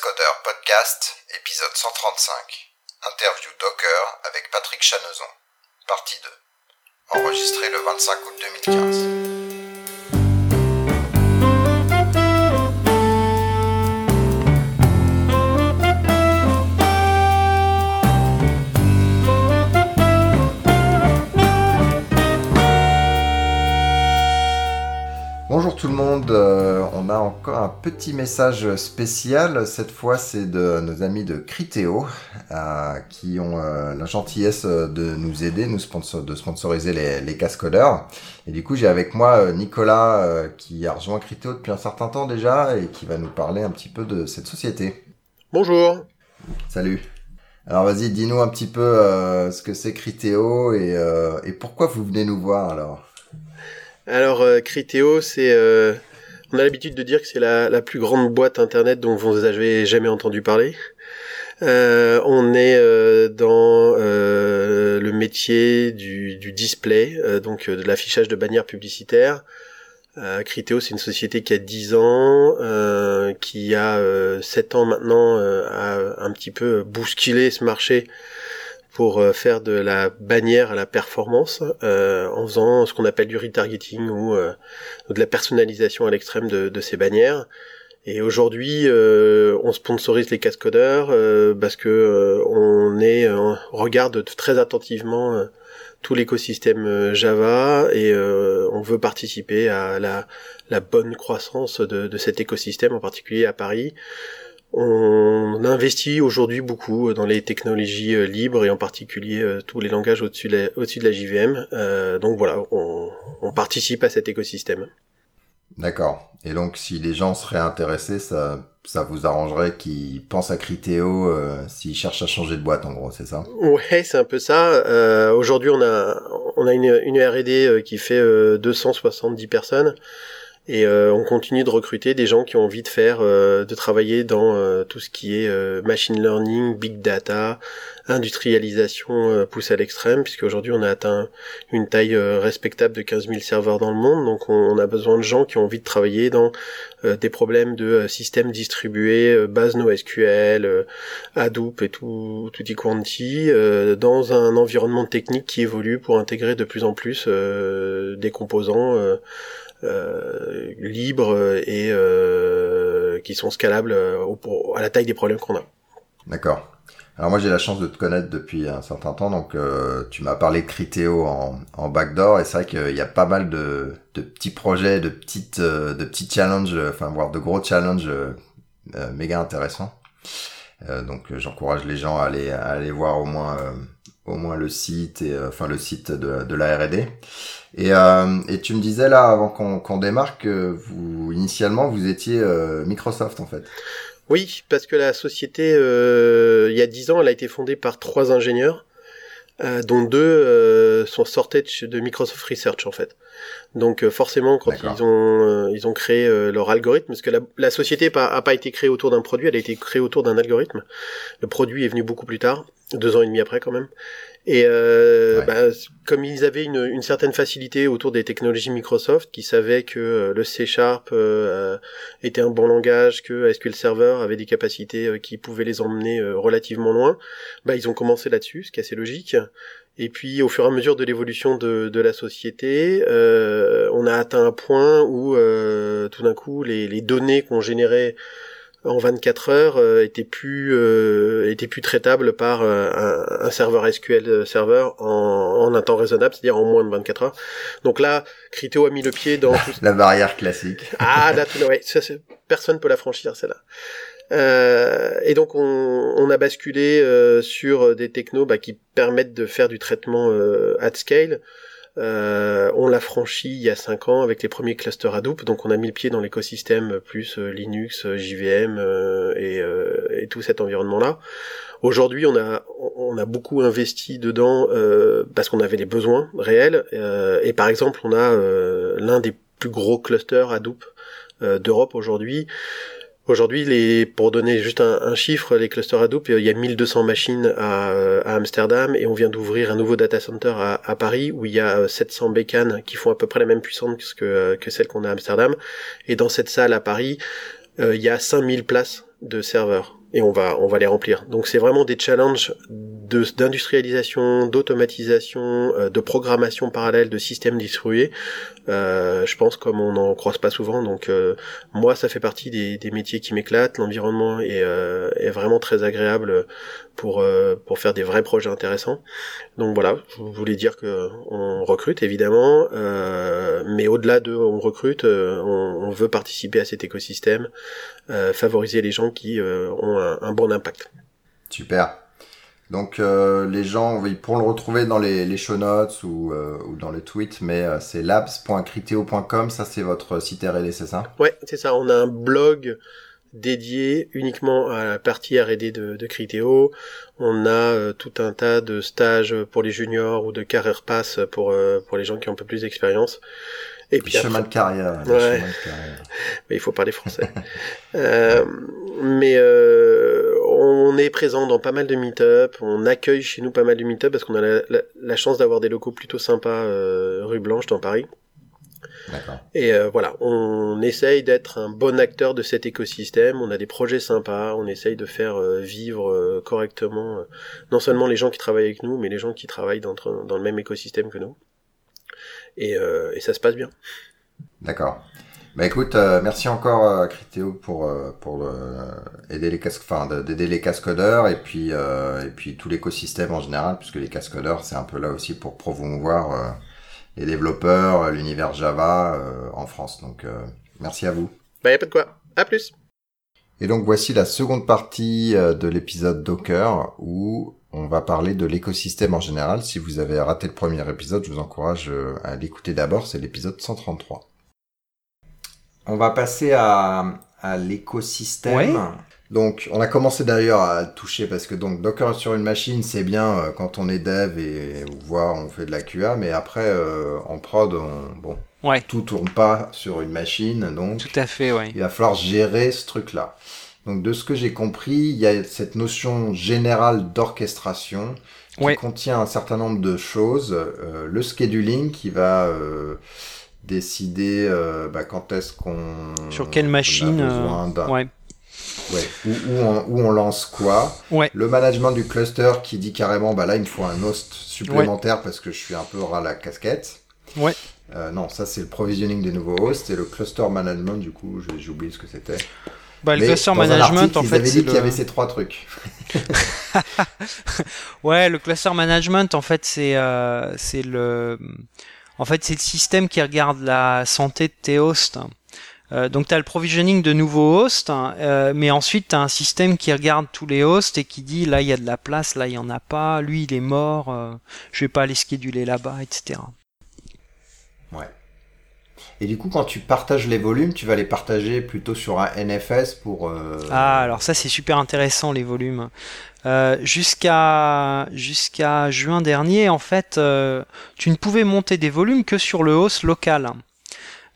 Podcast, épisode 135. Interview Docker avec Patrick Chanezon. Partie 2. Enregistré le 25 août 2015. Tout le monde, euh, on a encore un petit message spécial. Cette fois, c'est de nos amis de Criteo euh, qui ont euh, la gentillesse de nous aider, nous sponsor de sponsoriser les, les cascodeurs. Et du coup, j'ai avec moi Nicolas qui a rejoint Criteo depuis un certain temps déjà et qui va nous parler un petit peu de cette société. Bonjour. Salut. Alors vas-y, dis-nous un petit peu ce que c'est Criteo et, et pourquoi vous venez nous voir alors? Alors, euh, c'est, euh, on a l'habitude de dire que c'est la, la, plus grande boîte internet dont vous n'avez jamais entendu parler. Euh, on est euh, dans euh, le métier du, du display, donc de l'affichage de bannières publicitaires. Criteo, c'est une société qui a 10 ans, qui a 7 ans maintenant, a un petit peu bousculé ce marché pour euh, faire de la bannière à la performance euh, en faisant ce qu'on appelle du retargeting ou, euh, de la personnalisation à l'extrême de, de, ces bannières. Et aujourd'hui, on sponsorise les cascodeurs parce que on est, on regarde très attentivement tout l'écosystème Java et on veut participer à la, la bonne croissance de, de, cet écosystème, en particulier à Paris. On investit aujourd'hui beaucoup dans les technologies euh, libres et en particulier euh, tous les langages au-dessus de, la, JVM. Euh, donc voilà, on, participe à cet écosystème. D'accord. Et donc si les gens seraient intéressés, ça, ça vous arrangerait qu'ils pensent à Criteo s'ils cherchent à changer de boîte, en gros, c'est ça? Ouais, c'est un peu ça. aujourd'hui, on a on a une, une R&D qui fait 270 personnes. Et euh, on continue de recruter des gens qui ont envie de faire, euh, de travailler dans euh, tout ce qui est machine learning, big data, industrialisation poussée à l'extrême, puisque aujourd'hui on a atteint une taille respectable de 15 000 serveurs dans le monde, donc on, a besoin de gens qui ont envie de travailler dans des problèmes de systèmes distribués, base NoSQL, Hadoop et tout, tout quanti, dans un environnement technique qui évolue pour intégrer de plus en plus des composants libres et euh, qui sont scalables euh, à la taille des problèmes qu'on a. D'accord. Alors moi j'ai la chance de te connaître depuis un certain temps, donc tu m'as parlé de Criteo en, en backdoor et c'est vrai qu'il y a pas mal de, de, petits projets, de petites, de petits challenges, enfin voire de gros challenges méga intéressants. donc j'encourage les gens à aller, à aller voir au moins, au moins le site et enfin le site de, de la R&D. Et, euh, et tu me disais là, avant qu'on qu'on démarre, que vous, initialement, vous étiez euh, Microsoft en fait. Oui, parce que la société, euh, il y a dix ans, elle a été fondée par trois ingénieurs, euh, dont deux euh, sont sortis de Microsoft Research en fait. Donc euh, forcément, quand ils ont ils ont créé leur algorithme, parce que la, la société a pas été créée autour d'un produit, elle a été créée autour d'un algorithme. Le produit est venu beaucoup plus tard, deux ans et demi après quand même. Et euh, bah, comme ils avaient une, une, certaine facilité autour des technologies Microsoft, qui savaient que euh, le C Sharp euh, était un bon langage, que SQL Server avait des capacités euh, qui pouvaient les emmener relativement loin, bah, ils ont commencé là-dessus, ce qui est assez logique. Et puis au fur et à mesure de l'évolution de, de, la société, on a atteint un point où tout d'un coup les, les données qu'on générait en 24 heures euh, était plus euh, était plus traitable par euh, un, un, serveur SQL serveur en, en, un temps raisonnable, c'est-à-dire en moins de 24 heures. Donc là, Criteo a mis le pied dans la barrière classique. Ah là, ouais, ça, personne peut la franchir celle-là. Euh, et donc on, on a basculé euh, sur des technos bah, qui permettent de faire du traitement euh, at scale. Euh, on l'a franchi il y a 5 ans avec les premiers clusters Hadoop, donc on a mis le pied dans l'écosystème plus euh, Linux, euh, JVM et, et, tout cet environnement-là. Aujourd'hui, on a on a beaucoup investi dedans parce qu'on avait les besoins réels. et par exemple, on a l'un des plus gros clusters Hadoop d'Europe aujourd'hui. Aujourd'hui, pour donner juste un, chiffre, les clusters Hadoop, il y a 1200 machines à, Amsterdam et on vient d'ouvrir un nouveau data center à, Paris où il y a 700 bécanes qui font à peu près la même puissance que, que celle qu'on a à Amsterdam. Et dans cette salle à Paris, il y a 5000 places de serveurs et on va on va les remplir. Donc c'est vraiment des challenges d'industrialisation, d'automatisation, euh, de programmation parallèle de systèmes distribués. Euh, je pense comme on n'en croise pas souvent. Donc euh, moi ça fait partie des, des métiers qui m'éclatent. L'environnement est, euh, est vraiment très agréable pour euh, pour faire des vrais projets intéressants. Donc voilà, je voulais dire que on recrute évidemment, mais au-delà de on recrute, on, on, veut participer à cet écosystème, favoriser les gens qui ont un, un bon impact. Super. Donc euh, les gens ils pourront le retrouver dans les, les show notes ou, euh, ou dans le tweet, mais euh, c'est labs.criteo.com, ça c'est votre site R&D, c'est ça? Ouais, c'est ça. On a un blog dédié uniquement à la partie R&D de, de Criteo. On a tout un tas de stages pour les juniors ou de carrière pass pour pour les gens qui ont un peu plus d'expérience. Et puis chemin, de carrière, ouais. chemin de carrière. Mais il faut parler français. euh, mais euh, on est présent dans pas mal de meet-up, on accueille chez nous pas mal de meet-up parce qu'on a la, la, chance d'avoir des locaux plutôt sympas euh, rue Blanche dans Paris. Et euh, voilà, on essaye d'être un bon acteur de cet écosystème. On a des projets sympas, on essaye de faire euh, vivre euh, correctement non seulement les gens qui travaillent avec nous, mais les gens qui travaillent dans, dans le même écosystème que nous. Et, et ça se passe bien. D'accord. Bah écoute, euh, merci encore euh, Critéo pour euh, pour aider les casques, enfin d'aider les cascodeurs et puis et puis tout l'écosystème en général, puisque les cascodeurs c'est un peu là aussi pour promouvoir les développeurs, l'univers Java en France. Donc merci à vous. Bah y a pas de quoi. À plus. Et donc voici la seconde partie de l'épisode Docker où on va parler de l'écosystème en général. Si vous avez raté le premier épisode, je vous encourage à l'écouter d'abord, c'est l'épisode 133. On va passer à, à l'écosystème. Donc, on a commencé d'ailleurs à toucher parce que donc Docker sur une machine, c'est bien euh, quand on est dev et voire on fait de la QA, mais après euh, en prod, on, bon, ouais. tout tourne pas sur une machine, donc tout à fait, ouais. il va falloir gérer ce truc-là. Donc, de ce que j'ai compris, il y a cette notion générale d'orchestration qui contient un certain nombre de choses. Euh, le scheduling qui va décider euh, bah, quand est-ce qu'on sur quelle machine euh, ouais. Ouais, où, où, on, où, on, lance quoi. Ouais. Le management du cluster qui dit carrément, bah là, il me faut un host supplémentaire parce que je suis un peu ras la casquette. Ouais. Euh, non, ça c'est le provisioning des nouveaux hosts et le cluster management, du coup, j'ai oublié ce que c'était. Bah, le cluster management, article, en ils fait, avaient dit qu'il y avait ces trois trucs. ouais, le cluster management, en fait, c'est euh, c'est le en fait, c'est le système qui regarde la santé de tes hosts. Euh, donc tu as le provisioning de nouveaux hosts, hein, euh, mais ensuite tu as un système qui regarde tous les hosts et qui dit là il y a de la place, là il y en a pas, lui il est mort, euh, je vais pas aller scheduler là-bas, etc. Ouais. Et du coup, quand tu partages les volumes, tu vas les partager plutôt sur un NFS pour. Euh... Ah, alors ça c'est super intéressant les volumes. Euh, jusqu'à jusqu'à juin dernier, en fait, euh, tu ne pouvais monter des volumes que sur le host local.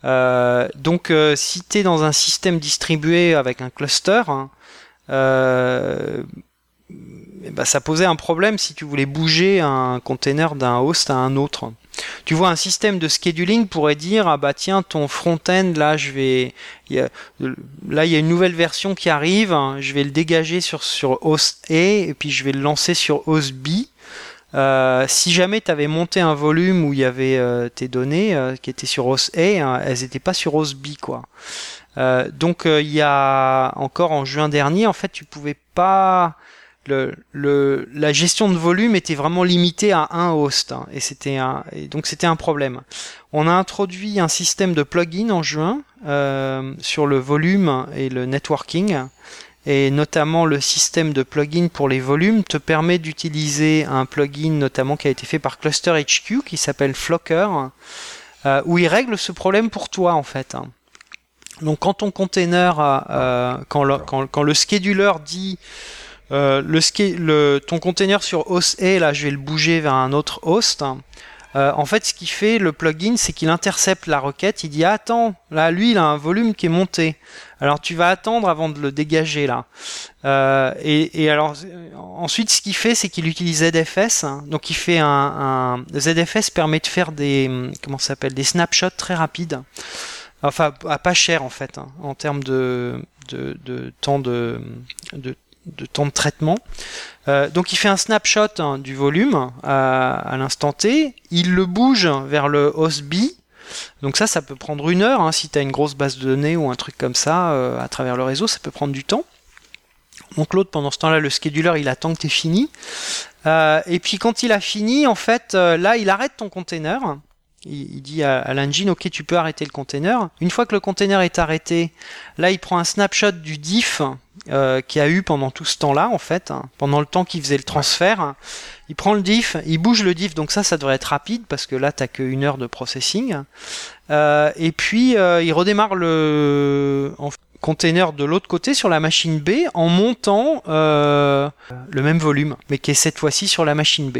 Euh, donc, euh, si tu es dans un système distribué avec un cluster, hein, eh ben, ça posait un problème si tu voulais bouger un container d'un host à un autre. Tu vois, un système de scheduling pourrait dire ah bah tiens ton front-end là je vais là il y a une nouvelle version qui arrive, hein, je vais le dégager sur sur host A et puis je vais le lancer sur host B. Euh, si jamais tu avais monté un volume où il y avait euh, tes données euh, qui étaient sur host A, hein, elles n'étaient pas sur host B quoi. donc il y a encore en juin dernier en fait tu pouvais pas le, la gestion de volume était vraiment limitée à un host hein, et c'était un et donc c'était un problème. On a introduit un système de plugin en juin euh, sur le volume et le networking et notamment le système de plugin pour les volumes te permet d'utiliser un plugin notamment qui a été fait par Cluster HQ qui s'appelle Flocker euh, où il règle ce problème pour toi en fait. Donc quand ton container, euh, quand, le, scheduler dit euh, le, le, ton container sur host A, là, je vais le bouger vers un autre host. Euh, en fait, ce qu'il fait, le plugin, c'est qu'il intercepte la requête. Il dit attends, là, lui, il a un volume qui est monté. Alors, tu vas attendre avant de le dégager là. Euh, et, alors, ensuite, ce qu'il fait, c'est qu'il utilise ZFS. Donc, il fait un, ZFS permet de faire des comment s'appelle des snapshots très rapides. Enfin, à pas cher en fait, hein, en termes de de, temps de, de, temps de traitement. Euh, donc il fait un snapshot hein, du volume à, l'instant T, il le bouge vers le host B, donc ça, ça peut prendre une heure, hein, si tu as une grosse base de données ou un truc comme ça euh, à travers le réseau, ça peut prendre du temps. Donc l'autre, pendant ce temps-là, le scheduler, il attend que tu fini. Euh, et puis quand il a fini, en fait, là, il arrête ton container il, dit à, l'engine, ok, tu peux arrêter le container. Une fois que le container est arrêté, là, il prend un snapshot du diff euh, qu'il a eu pendant tout ce temps-là, en fait, hein, pendant le temps qu'il faisait le transfert. Il prend le diff, il bouge le diff, donc ça, ça devrait être rapide parce que là, t'as qu'une heure de processing. Euh, et puis, euh, il redémarre le, container de l'autre côté sur la machine B en montant euh, le même volume, mais qui est cette fois-ci sur la machine B.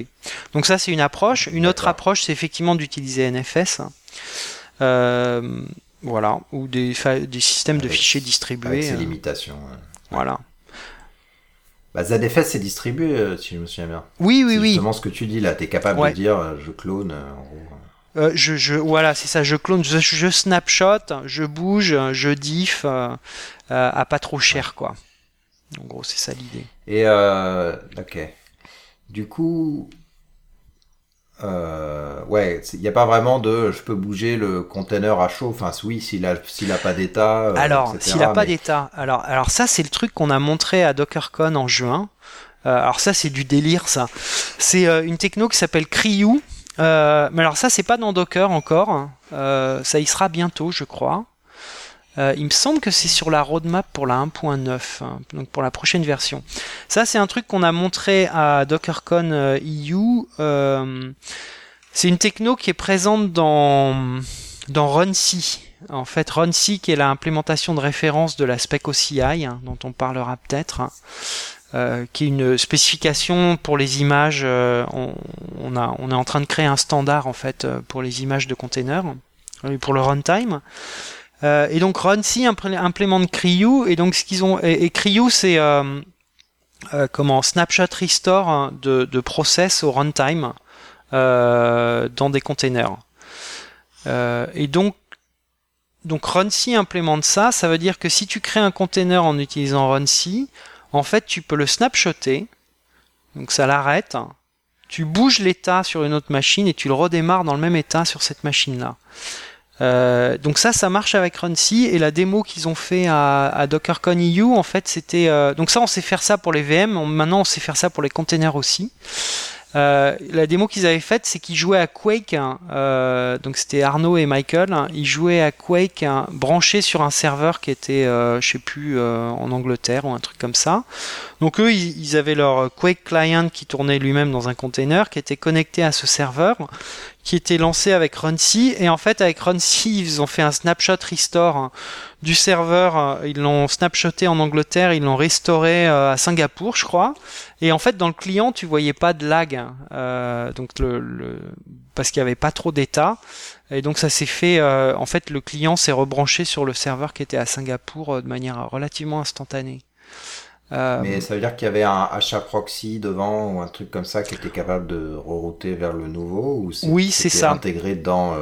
Donc ça c'est une approche. Une autre approche c'est effectivement d'utiliser NFS. Euh, voilà, ou des, des systèmes de fichiers distribués. Avec ses euh. limitations. Voilà. Bah, ZFS c'est distribué, si je me souviens bien. Oui, oui, oui. Justement ce que tu dis là, tu es capable de dire je clone en gros. Euh, je, je, voilà, c'est ça, je clone, je, je, snapshot, je bouge, je diff euh, euh, à pas trop cher, quoi. En gros, c'est ça l'idée. Et euh, ok. Du coup, euh, ouais, il n'y a pas vraiment de, je peux bouger le container à chaud. Enfin, oui, s'il a, s'il a pas d'état. alors, s'il a pas d'état. Alors, alors ça, c'est le truc qu'on a montré à DockerCon en juin. alors ça, c'est du délire, ça. C'est une techno qui s'appelle Cryu euh, mais alors ça, c'est pas dans Docker encore. Euh, ça y sera bientôt, je crois. Euh, il me semble que c'est sur la roadmap pour la 1.9, hein, donc pour la prochaine version. Ça, c'est un truc qu'on a montré à DockerCon EU. c'est une techno qui est présente dans dans RunC. En fait, RunC qui est l'implémentation de référence de la spec OCI, hein, dont on parlera peut-être. Euh, qui est une spécification pour les images. Euh, on, a, on est en train de créer un standard en fait euh, pour les images de containers pour le runtime. et donc RunC implémente Cryu et donc ce qu'ils ont et, et c'est comment snapshot restore hein, de, de process au runtime dans des containers. et donc donc RunC implémente ça, ça veut dire que si tu crées un container en utilisant RunC, en fait, tu peux le snapshotter, donc ça l'arrête, tu bouges l'état sur une autre machine et tu le redémarres dans le même état sur cette machine-là. Euh, donc ça, ça marche avec RunC et la démo qu'ils ont fait à, DockerCon EU, en fait, c'était euh, donc ça, on sait faire ça pour les VM. maintenant, on sait faire ça pour les containers aussi. Euh, la démo qu'ils avaient faite, c'est qu'ils jouaient à Quake. Hein, euh, donc c'était Arnaud et Michael. Hein, ils jouaient à Quake hein, branché sur un serveur qui était, euh, je sais plus, en Angleterre ou un truc comme ça. Donc eux, ils, avaient leur Quake client qui tournait lui-même dans un container, qui était connecté à ce serveur, qui était lancé avec RunC. Et en fait, avec RunC, ils ont fait un snapshot restore du serveur. Ils l'ont snapshoté en Angleterre, ils l'ont restauré à Singapour, je crois. Et en fait, dans le client, tu voyais pas de lag, euh, donc le, parce qu'il y avait pas trop d'état. Et donc ça s'est fait. Euh, en fait, le client s'est rebranché sur le serveur qui était à Singapour euh, de manière relativement instantanée. Mais ça veut dire qu'il y avait un achat proxy devant ou un truc comme ça qui était capable de rerouter vers le nouveau ou Oui, c'est ça. Intégré dans.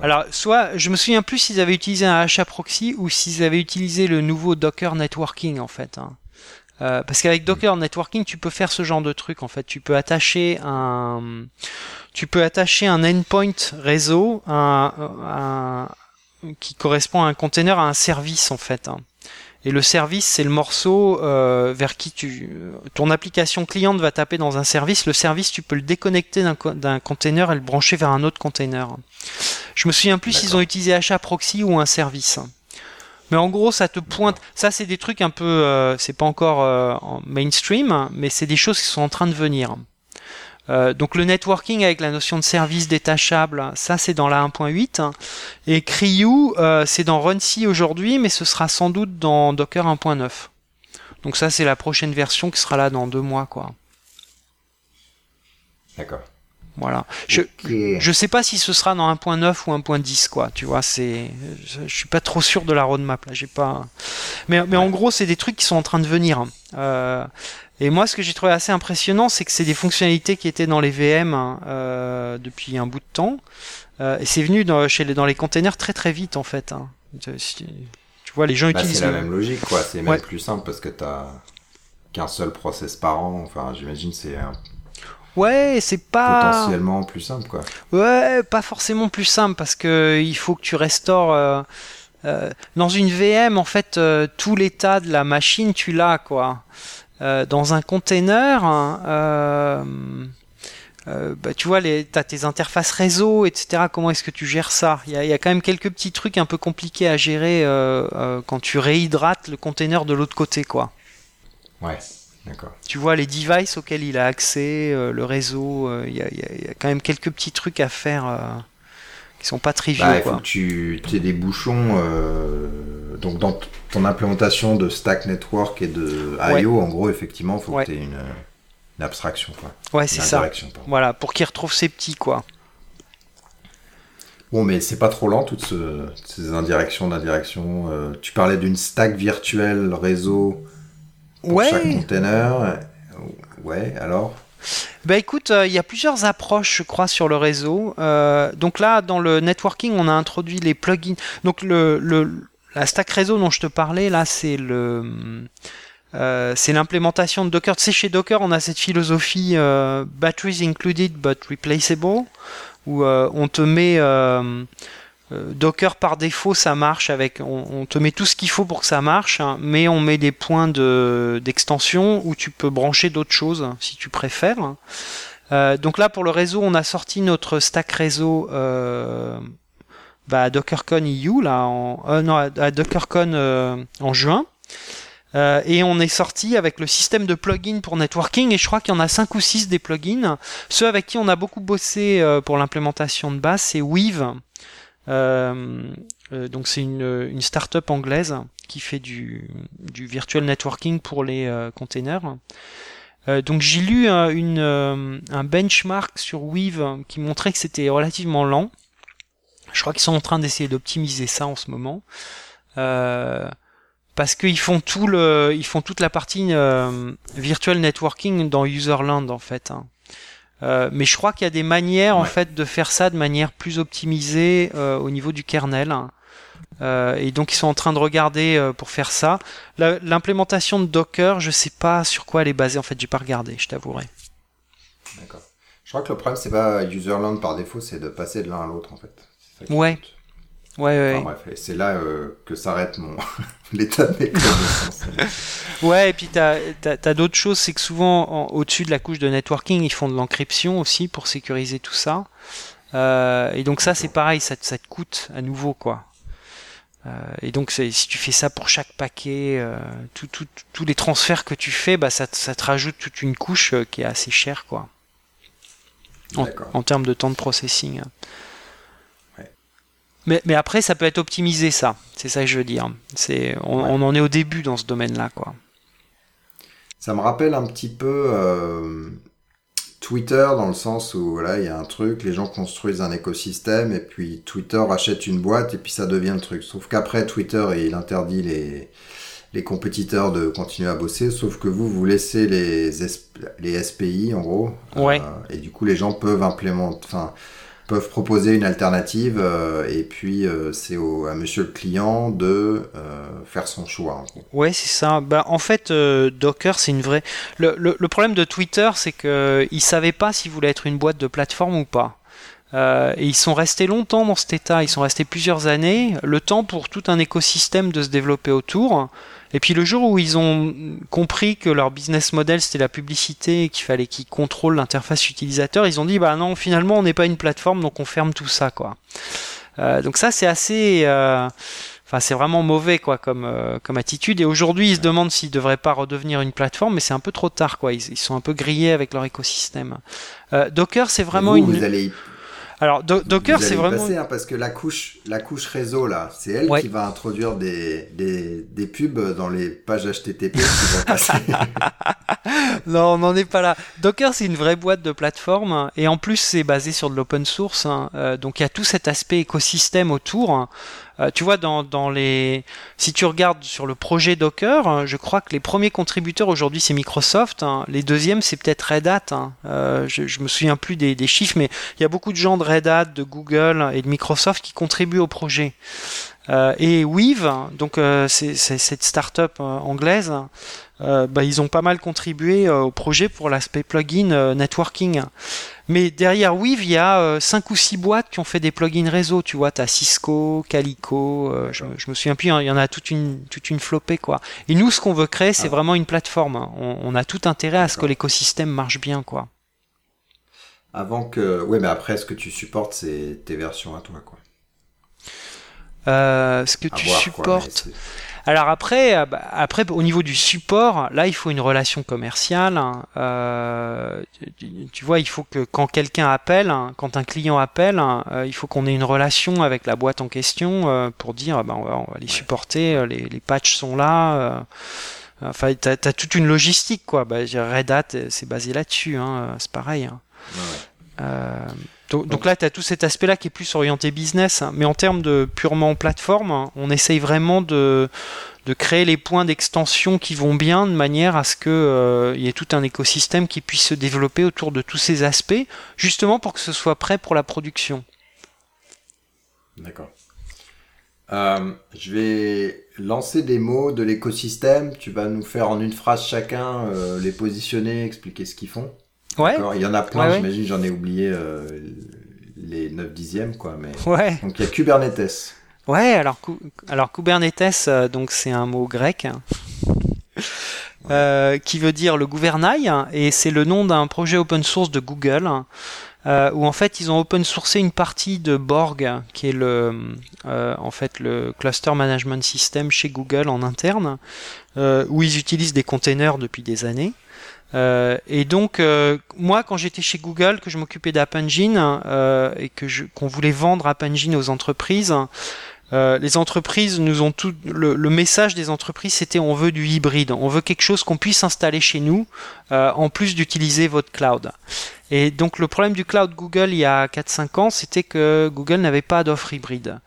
Alors, soit je me souviens plus s'ils avaient utilisé un achat proxy ou s'ils avaient utilisé le nouveau Docker Networking en fait. Hein. Euh, parce qu'avec Docker Networking, tu peux faire ce genre de truc. En fait, tu peux attacher un, tu peux attacher un endpoint réseau, un, qui correspond à un container, à un service en fait. Hein. Et le service, c'est le morceau euh, vers qui tu, ton application cliente va taper dans un service. Le service, tu peux le déconnecter d'un container et le brancher vers un autre container. Je me souviens plus s'ils ont utilisé achat proxy ou un service. Mais en gros, ça te pointe. Ça, c'est des trucs un peu. Euh, c'est pas encore euh, en mainstream, mais c'est des choses qui sont en train de venir. Euh, donc le networking avec la notion de service détachable, ça c'est dans la 1.8. Et Cryu, c'est dans RunC aujourd'hui, mais ce sera sans doute dans Docker 1.9. Donc ça c'est la prochaine version qui sera là dans deux mois, quoi. D'accord. Voilà. Je je sais pas si ce sera dans 1.9 ou 1.10 quoi. Tu vois, c'est je, suis pas trop sûr de la roadmap là. J'ai pas. Mais mais en gros, c'est des trucs qui sont en train de venir. Euh, et moi, ce que j'ai trouvé assez impressionnant, c'est que c'est des fonctionnalités qui étaient dans les VM hein, euh, depuis un bout de temps. Euh, et c'est venu dans, chez les, dans les containers très très vite en fait. Hein. Tu, vois, les gens Bah, utilisent. c'est la même logique, quoi. C'est même Ouais. plus simple parce que t'as qu'un seul process par an. Enfin, j'imagine c'est Ouais, c'est pas. potentiellement plus simple, quoi. Ouais, pas forcément plus simple parce que il faut que tu restaures. euh, euh, dans une VM, en fait, euh, tout l'état de la machine, tu l'as, quoi. Dans un container, hein, euh, bah, tu vois, les, t'as tes interfaces réseau, etc. Comment est-ce que tu gères ça? Il y, a, il y a quand même quelques petits trucs un peu compliqués à gérer euh, euh, quand tu réhydrates le container de l'autre côté, quoi. Ouais. Tu vois les devices auxquels il a accès, euh, le réseau, euh, il y, a, y y quand même quelques petits trucs à faire euh, qui sont pas triviaux. Bah, il faut quoi. que tu aies des bouchons. euh, Donc, dans ton implémentation de Stack Network et de Ouais. I.O., en gros, effectivement, il faut Ouais. que tu aies une, une abstraction, quoi. Ouais, c'est ça. pardon. Voilà, pour qu'il retrouve ses petits, quoi. Bon, mais c'est pas trop lent, toutes ce- ces indirections d'indirection. euh, tu parlais d'une stack virtuelle réseau pour chaque Ouais. container. Ouais, alors Bah écoute, euh, il y a plusieurs approches, je crois, sur le réseau. Euh, donc là, dans le networking, on a introduit les plugins. Donc le, le la stack réseau dont je te parlais, là, c'est le euh, c'est l'implémentation de Docker. Tu sais, chez Docker, on a cette philosophie batteries included but replaceable, où on te met Docker par défaut, ça marche avec, on, te met tout ce qu'il faut pour que ça marche, hein, mais on met des points de d'extension où tu peux brancher d'autres choses si tu préfères. Euh, donc là, pour le réseau, on a sorti notre stack réseau euh, bah, à DockerCon EU là, en, euh, non, à, DockerCon euh, en juin. Euh, et on est sorti avec le système de plugins pour networking, et je crois qu'il y en a 5 ou 6 des plugins. Ceux avec qui on a beaucoup bossé euh, pour l'implémentation de base, c'est Weave. Euh, euh, donc c'est une, une start-up anglaise qui fait du, du virtual networking pour les euh, containers. Donc j'ai lu euh, une, un benchmark sur Weave qui montrait que c'était relativement lent. Je crois qu'ils sont en train d'essayer d'optimiser ça en ce moment. Euh, parce qu'ils font tout le, ils font toute la partie virtual networking dans Userland en fait. hein. Euh, mais je crois qu'il y a des manières en fait de faire ça de manière plus optimisée euh, au niveau du kernel. Euh, et donc ils sont en train de regarder pour faire ça. L'implémentation de Docker, je sais pas sur quoi elle est basée. En fait, j'ai pas regardé, je t'avouerai. D'accord. Je crois que le problème, c'est pas userland par défaut, c'est de passer de l'un à l'autre, en fait. Ça Ouais. Ouais, ouais. Enfin, bref, et c'est là euh, que s'arrête mon l'état de mes connaissances. Ouais, et puis t'as as, d'autres choses, c'est que souvent en- au-dessus de la couche de networking, ils font de l'encryption aussi pour sécuriser tout ça. Euh, et donc ça, c'est pareil, ça, te- ça te coûte à nouveau quoi. Euh, et donc si tu fais ça pour chaque paquet, tout- tout- tous les transferts que tu fais, bah ça, te- ça te rajoute toute une couche qui est assez chère quoi. En, termes de temps de processing. Mais, mais après, ça peut être optimisé, ça. C'est ça que je veux dire. C'est, on, Ouais. on en est au début dans ce domaine-là, quoi. Ça me rappelle un petit peu euh, Twitter dans le sens où voilà, il y a un truc, les gens construisent un écosystème et puis Twitter achète une boîte et puis ça devient le truc. Sauf qu'après Twitter il interdit les les compétiteurs de continuer à bosser, sauf que vous vous laissez les les SPI en gros. Ouais. Euh, et du coup les gens peuvent implémenter, enfin peuvent proposer une alternative euh, et puis euh, c'est à Monsieur le client de euh, faire son choix. Ouais, c'est ça. Bah, en fait, Docker, c'est une vraie. Le, le, le problème de Twitter, c'est que ils savaient pas s'ils voulaient être une boîte de plateforme ou pas. Et ils sont restés longtemps dans cet état. Ils sont restés plusieurs années, le temps pour tout un écosystème de se développer autour. Et puis le jour où ils ont compris que leur business model c'était la publicité et qu'il fallait qu'ils contrôlent l'interface utilisateur, ils ont dit bah non finalement on n'est pas une plateforme donc on ferme tout ça quoi. Euh, donc ça c'est assez, euh, enfin c'est vraiment mauvais quoi comme euh, comme attitude. Et aujourd'hui ils se demandent s'ils devraient pas redevenir une plateforme, mais c'est un peu trop tard quoi. Ils, ils sont un peu grillés avec leur écosystème. Euh, Docker c'est vraiment vous, une. vous allez Alors Do- Docker c'est vraiment. passer, hein, parce que la couche, la couche réseau là, c'est elle Ouais. qui va introduire des, des, des pubs dans les pages HTTP qui vont passer. Non, on n'en est pas là. Docker, c'est une vraie boîte de plateforme hein, et en plus, c'est basé sur de l'open source. hein, euh, donc, il y a tout cet aspect écosystème autour. Euh, tu vois, dans, dans les, si tu regardes sur le projet Docker, hein, je crois que les premiers contributeurs aujourd'hui c'est Microsoft. Hein. les deuxièmes c'est peut-être Red Hat. Hein. Euh, je, je me souviens plus des, des chiffres, mais il y a beaucoup de gens de Red Hat, de Google et de Microsoft qui contribuent au projet. Euh, et Weave, donc euh, c'est cette start-up euh, anglaise, bah, ils ont pas mal contribué au projet pour l'aspect plugin networking. Mais derrière Weave, il y a 5 ou 6 boîtes qui ont fait des plugins réseau. Tu vois, tu as Cisco, Calico, je, je, me souviens plus, hein, il y en a toute une, toute une flopée. Quoi. Et nous, ce qu'on veut créer, c'est ah. vraiment une plateforme. On, on, a tout intérêt à ce que l'écosystème marche bien. quoi. Avant que... Ouais, mais après, ce que tu supportes, c'est tes versions à toi. quoi. Euh, ce que tu supportes. alors après, euh, bah, après, au niveau du support, là, il faut une relation commerciale. Hein. Euh, tu, vois, il faut que quand quelqu'un appelle, hein, quand un client appelle, hein, il faut qu'on ait une relation avec la boîte en question pour dire, bah, on, va, on, va, les supporter, les, les patchs sont là. Enfin, t'as as toute une logistique, quoi. Bah, Red Hat, c'est basé là-dessus, c'est pareil. Donc, là, tu as tout cet aspect-là qui est plus orienté business, hein. mais en termes de purement plateforme, hein, on essaye vraiment de, de créer les points d'extension qui vont bien de manière à ce qu'il euh, y ait tout un écosystème qui puisse se développer autour de tous ces aspects, justement pour que ce soit prêt pour la production. D'accord. Euh, je vais lancer des mots de l'écosystème. Tu vas nous faire en une phrase chacun euh, les positionner, expliquer ce qu'ils font. Ouais. Il y en a plein, j'imagine, j'en ai oublié euh, les 9 dixièmes, quoi. Mais... Ouais. Donc il y a Kubernetes. Ouais, alors, alors Kubernetes, euh, donc c'est un mot grec. Euh, qui veut dire le gouvernail, et c'est le nom d'un projet open source de Google, euh, où en fait ils ont open sourcé une partie de Borg, qui est le, euh, en fait le cluster management system chez Google en interne, où ils utilisent des containers depuis des années. Euh, et donc, euh, moi, quand j'étais chez Google, que je m'occupais d'App Engine euh, et que qu'on voulait vendre App Engine aux entreprises, les entreprises nous ont tout. Le, message des entreprises, c'était on veut du hybride, on veut quelque chose qu'on puisse installer chez nous, en plus d'utiliser votre cloud. Et donc, le problème du cloud Google il y a 4-5 ans, c'était que Google n'avait pas d'offre hybride.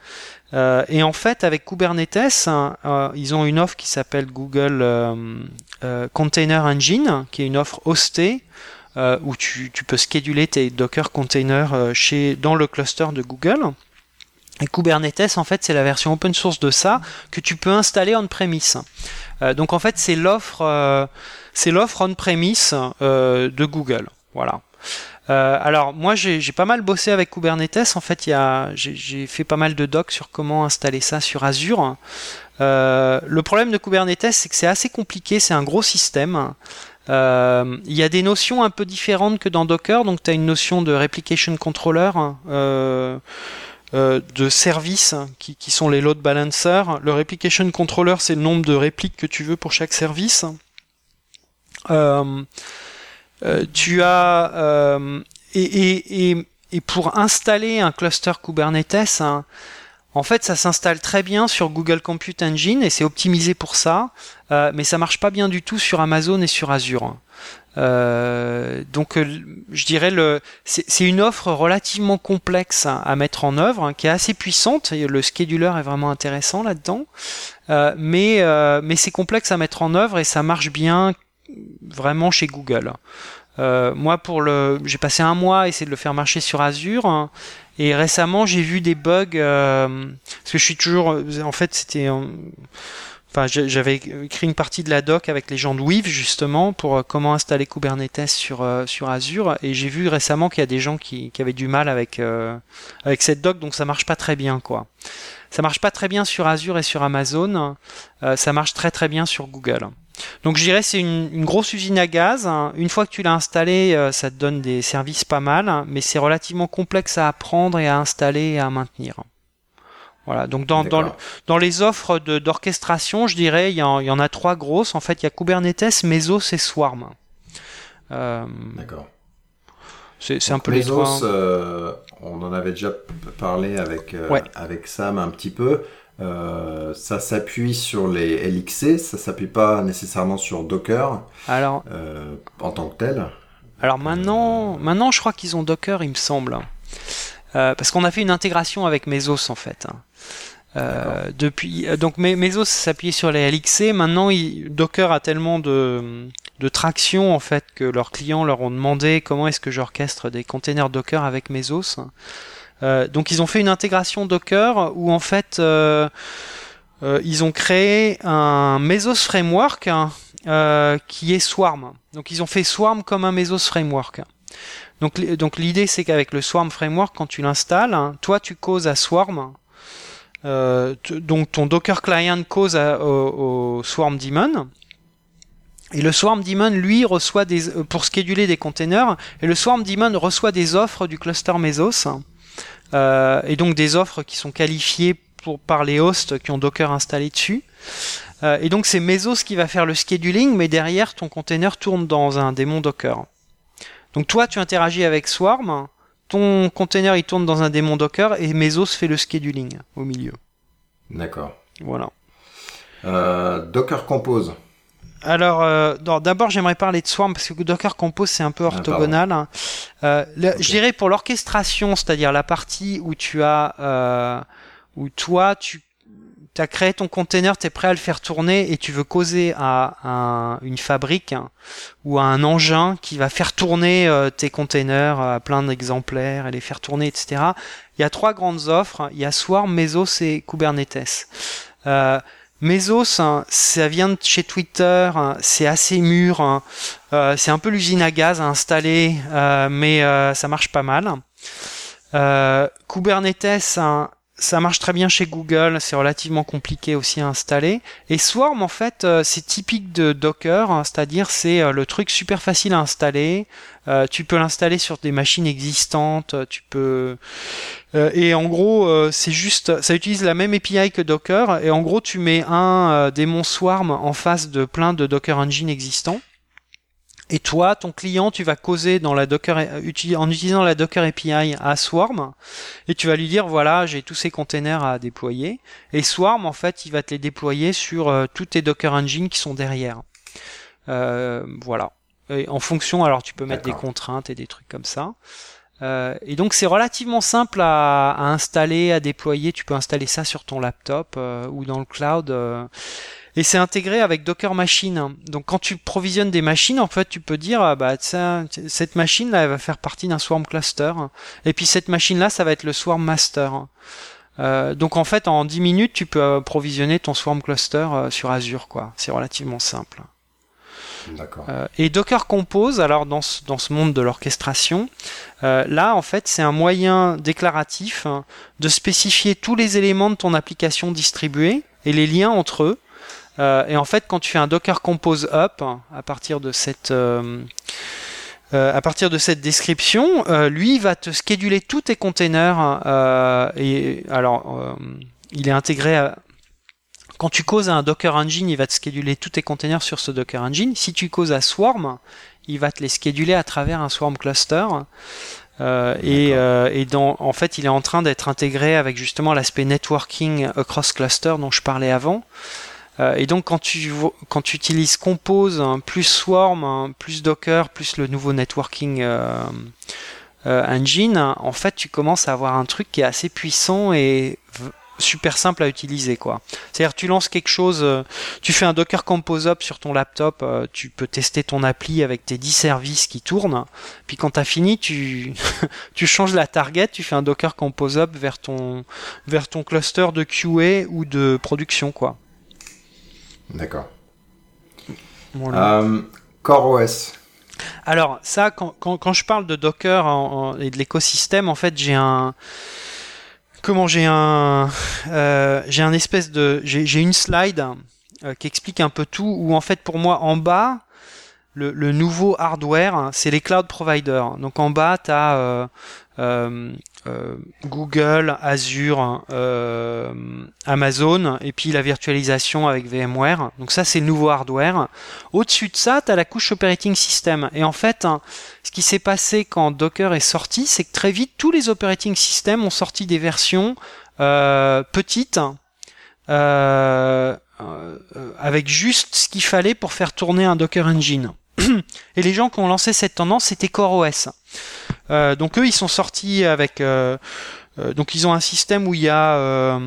Euh, et en fait, avec Kubernetes, hein, euh, ils ont une offre qui s'appelle Google euh, Container Engine, qui est une offre hostée où tu, tu, peux scheduler tes Docker containers chez, dans le cluster de Google. Et Kubernetes, en fait, c'est la version open source de ça que tu peux installer on-premise. donc en fait, c'est l'offre, c'est l'offre on-premise de Google. Voilà. Euh, alors moi j'ai pas mal bossé avec Kubernetes. En fait, j'ai fait pas mal de docs sur comment installer ça sur Azure. Euh, le problème de Kubernetes, c'est que c'est assez compliqué. C'est un gros système. Euh, il y a des notions un peu différentes que dans Docker. Donc tu as une notion de replication controller. de services qui, qui, sont les load balancers. Le replication controller, c'est le nombre de répliques que tu veux pour chaque service. Tu as euh, et, et, et, pour installer un cluster Kubernetes, hein, en fait, ça s'installe très bien sur Google Compute Engine et c'est optimisé pour ça, euh, mais ça marche pas bien du tout sur Amazon et sur Azure. Euh, donc, je dirais le, c'est une offre relativement complexe à, mettre en œuvre, hein, qui est assez puissante. Et le scheduler est vraiment intéressant là-dedans, euh, mais mais c'est complexe à mettre en œuvre et ça marche bien vraiment chez Google. Euh, moi, pour le, j'ai passé un mois à essayer de le faire marcher sur Azure. Hein, et récemment, j'ai vu des bugs euh, parce que je suis toujours, en fait, c'était, enfin, j'avais écrit une partie de la doc avec les gens de Weave justement pour euh, comment installer Kubernetes sur sur Azure. Et j'ai vu récemment qu'il y a des gens qui, qui avaient du mal avec avec cette doc, donc ça marche pas très bien, quoi. Ça marche pas très bien sur Azure et sur Amazon. ça marche très très bien sur Google. Donc je dirais c'est une, grosse usine à gaz. Une fois que tu l'as installé, euh, ça te donne des services pas mal, mais c'est relativement complexe à apprendre et à installer et à maintenir. Voilà, donc dans, dans, les offres d'orchestration, je dirais, il y, en, a trois grosses. En fait, il y a Kubernetes, Mesos et Swarm. Euh, D'accord. C'est un peu les trois. Euh, on en avait déjà parlé avec, avec Sam un petit peu. Euh, ça s'appuie sur les LXC, ça s'appuie pas nécessairement sur Docker alors, euh, en tant que tel. Alors maintenant, maintenant je crois qu'ils ont Docker, il me semble. Euh, parce qu'on a fait une intégration avec Mesos en fait. Depuis, donc Mesos s'appuyait sur les LXC. Maintenant, Docker a tellement de, de traction en fait que leurs clients leur ont demandé comment est-ce que j'orchestre des containers Docker avec Mesos. Euh, donc ils ont fait une intégration Docker où en fait euh, euh, ils ont créé un Mesos framework hein, qui est Swarm. Donc ils ont fait Swarm comme un Mesos framework. Donc, l'idée c'est qu'avec le Swarm framework, quand tu l'installes, hein, toi tu causes à Swarm. donc ton Docker client cause au, Swarm Daemon. Et le Swarm Daemon, lui, reçoit des, pour scheduler des containers, et le Swarm Daemon reçoit des offres du cluster Mesos. Euh, et donc des offres qui sont qualifiées pour, par les hosts qui ont Docker installé dessus. Euh, et donc c'est Mesos qui va faire le scheduling, mais derrière ton container tourne dans un démon Docker. Donc toi tu interagis avec Swarm, ton container il tourne dans un démon Docker et Mesos fait le scheduling au milieu. D'accord. Voilà. Euh, Docker Compose. Alors, euh, d'abord, j'aimerais parler de Swarm parce que Docker Compose c'est un peu ah, orthogonal. Hein. euh, Je dirais pour l'orchestration, c'est-à-dire la partie où tu as, euh, où toi, tu as créé ton container, tu es prêt à le faire tourner et tu veux causer à un, une fabrique hein, ou à un engin qui va faire tourner euh, tes containers à plein d'exemplaires et les faire tourner, etc. Il y a trois grandes offres. Il y a Swarm, Mesos et Kubernetes. Mesos, hein, ça vient de chez Twitter, hein, c'est assez mûr, hein. euh, c'est un peu l'usine à gaz à installer, euh, mais euh, ça marche pas mal. Kubernetes, ça marche très bien chez Google, c'est relativement compliqué aussi à installer. Et Swarm, en fait, euh, c'est typique de Docker, hein, c'est-à-dire c'est euh, le truc super facile à installer. Euh, tu peux l'installer sur des machines existantes, tu peux... et en gros, c'est juste, ça utilise la même API que Docker, et en gros, tu mets un démon Swarm en face de plein de Docker Engine existants. Et toi, ton client, tu vas causer dans la Docker, en utilisant la Docker API à Swarm, et tu vas lui dire voilà, j'ai tous ces containers à déployer. Et Swarm, en fait, il va te les déployer sur euh, tous tes Docker Engines qui sont derrière. Euh, voilà. Et en fonction, alors tu peux mettre des contraintes et des trucs comme ça. Euh, et donc c'est relativement simple à, à, installer, à déployer. Tu peux installer ça sur ton laptop ou dans le cloud. Et c'est intégré avec Docker Machine. Donc quand tu provisionnes des machines, en fait, tu peux dire, ah, bah, cette machine là, elle va faire partie d'un Swarm Cluster. Et puis cette machine là, ça va être le Swarm Master. Euh, donc en fait, en 10 minutes, tu peux provisionner ton Swarm Cluster euh, sur Azure, quoi. C'est relativement simple. Euh, et Docker Compose, alors dans ce, dans ce monde de l'orchestration, là en fait c'est un moyen déclaratif hein, de spécifier tous les éléments de ton application distribuée et les liens entre eux euh, et en fait, quand tu fais un Docker Compose Up, à partir de cette, euh, euh, à partir de cette description, lui va te scheduler tous tes containers. et alors, il est intégré à, quand tu causes à un Docker Engine, il va te scheduler tous tes containers sur ce Docker Engine. Si tu causes à Swarm, il va te les scheduler à travers un Swarm cluster. et, et dans, en fait, il est en train d'être intégré avec justement l'aspect networking across cluster dont je parlais avant. Euh, et donc quand tu, utilises Compose, hein, plus Swarm, hein, plus Docker, plus le nouveau networking euh, euh, engine, en fait tu commences à avoir un truc qui est assez puissant et super simple à utiliser quoi. C'est-à-dire tu lances quelque chose, tu fais un Docker Compose Up sur ton laptop, tu peux tester ton appli avec tes 10 services qui tournent, puis quand tu as fini, tu tu changes la target, tu fais un Docker Compose Up vers ton vers ton cluster de QA ou de production quoi. D'accord. Euh, CoreOS. Alors ça, quand, quand, je parle de Docker et de l'écosystème, en fait, j'ai un comment j'ai un euh, j'ai un espèce de j'ai une slide euh, qui explique un peu tout où en fait pour moi en bas le, le nouveau hardware c'est les cloud providers donc en bas tu as euh, Google, Azure, euh, Amazon, et puis la virtualisation avec VMware. Donc ça, c'est le nouveau hardware. Au-dessus de ça, tu as la couche operating system. Et en fait, hein, ce qui s'est passé quand Docker est sorti, c'est que très vite, tous les operating systems ont sorti des versions euh, petites, avec juste ce qu'il fallait pour faire tourner un Docker Engine. Et les gens qui ont lancé cette tendance, c'était CoreOS. Euh, donc eux, ils sont sortis avec. Euh, euh, donc ils ont un système où il y a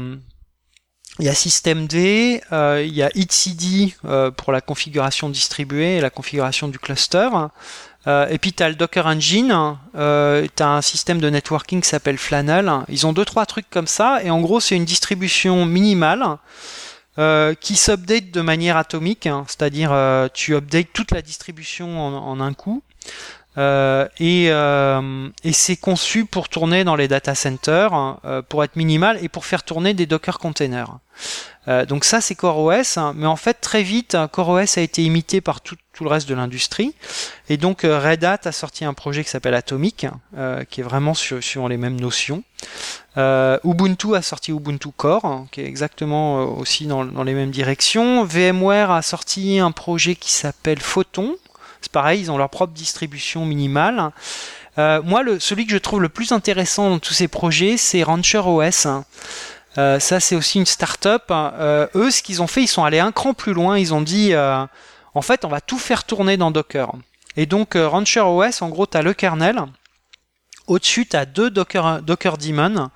il y a systemd, il y a etcd pour la configuration distribuée et la configuration du cluster. Et puis tu as le Docker Engine, euh, tu as un système de networking qui s'appelle Flannel. Ils ont deux trois trucs comme ça et en gros c'est une distribution minimale qui s'update de manière atomique, c'est-à-dire tu updates toute la distribution en un coup. Euh, et, euh, et c'est conçu pour tourner dans les data centers, euh, pour être minimal et pour faire tourner des Docker containers. Euh, donc ça c'est CoreOS, hein, mais en fait très vite CoreOS a été imité par tout, tout le reste de l'industrie, et donc euh, Red Hat a sorti un projet qui s'appelle Atomic, euh, qui est vraiment sur, sur les mêmes notions. Ubuntu a sorti Ubuntu Core, hein, qui est exactement aussi dans, dans, les mêmes directions. VMware a sorti un projet qui s'appelle Photon, c'est pareil, ils ont leur propre distribution minimale. Euh, moi, celui que je trouve le plus intéressant dans tous ces projets, c'est Rancher OS. Euh, ça, c'est aussi une start-up. Euh, eux, ce qu'ils ont fait, ils sont allés un cran plus loin. Ils ont dit, en fait, on va tout faire tourner dans Docker. Et donc, Rancher OS, en gros, tu as le kernel. Au-dessus, tu as deux Docker, Docker Daemon,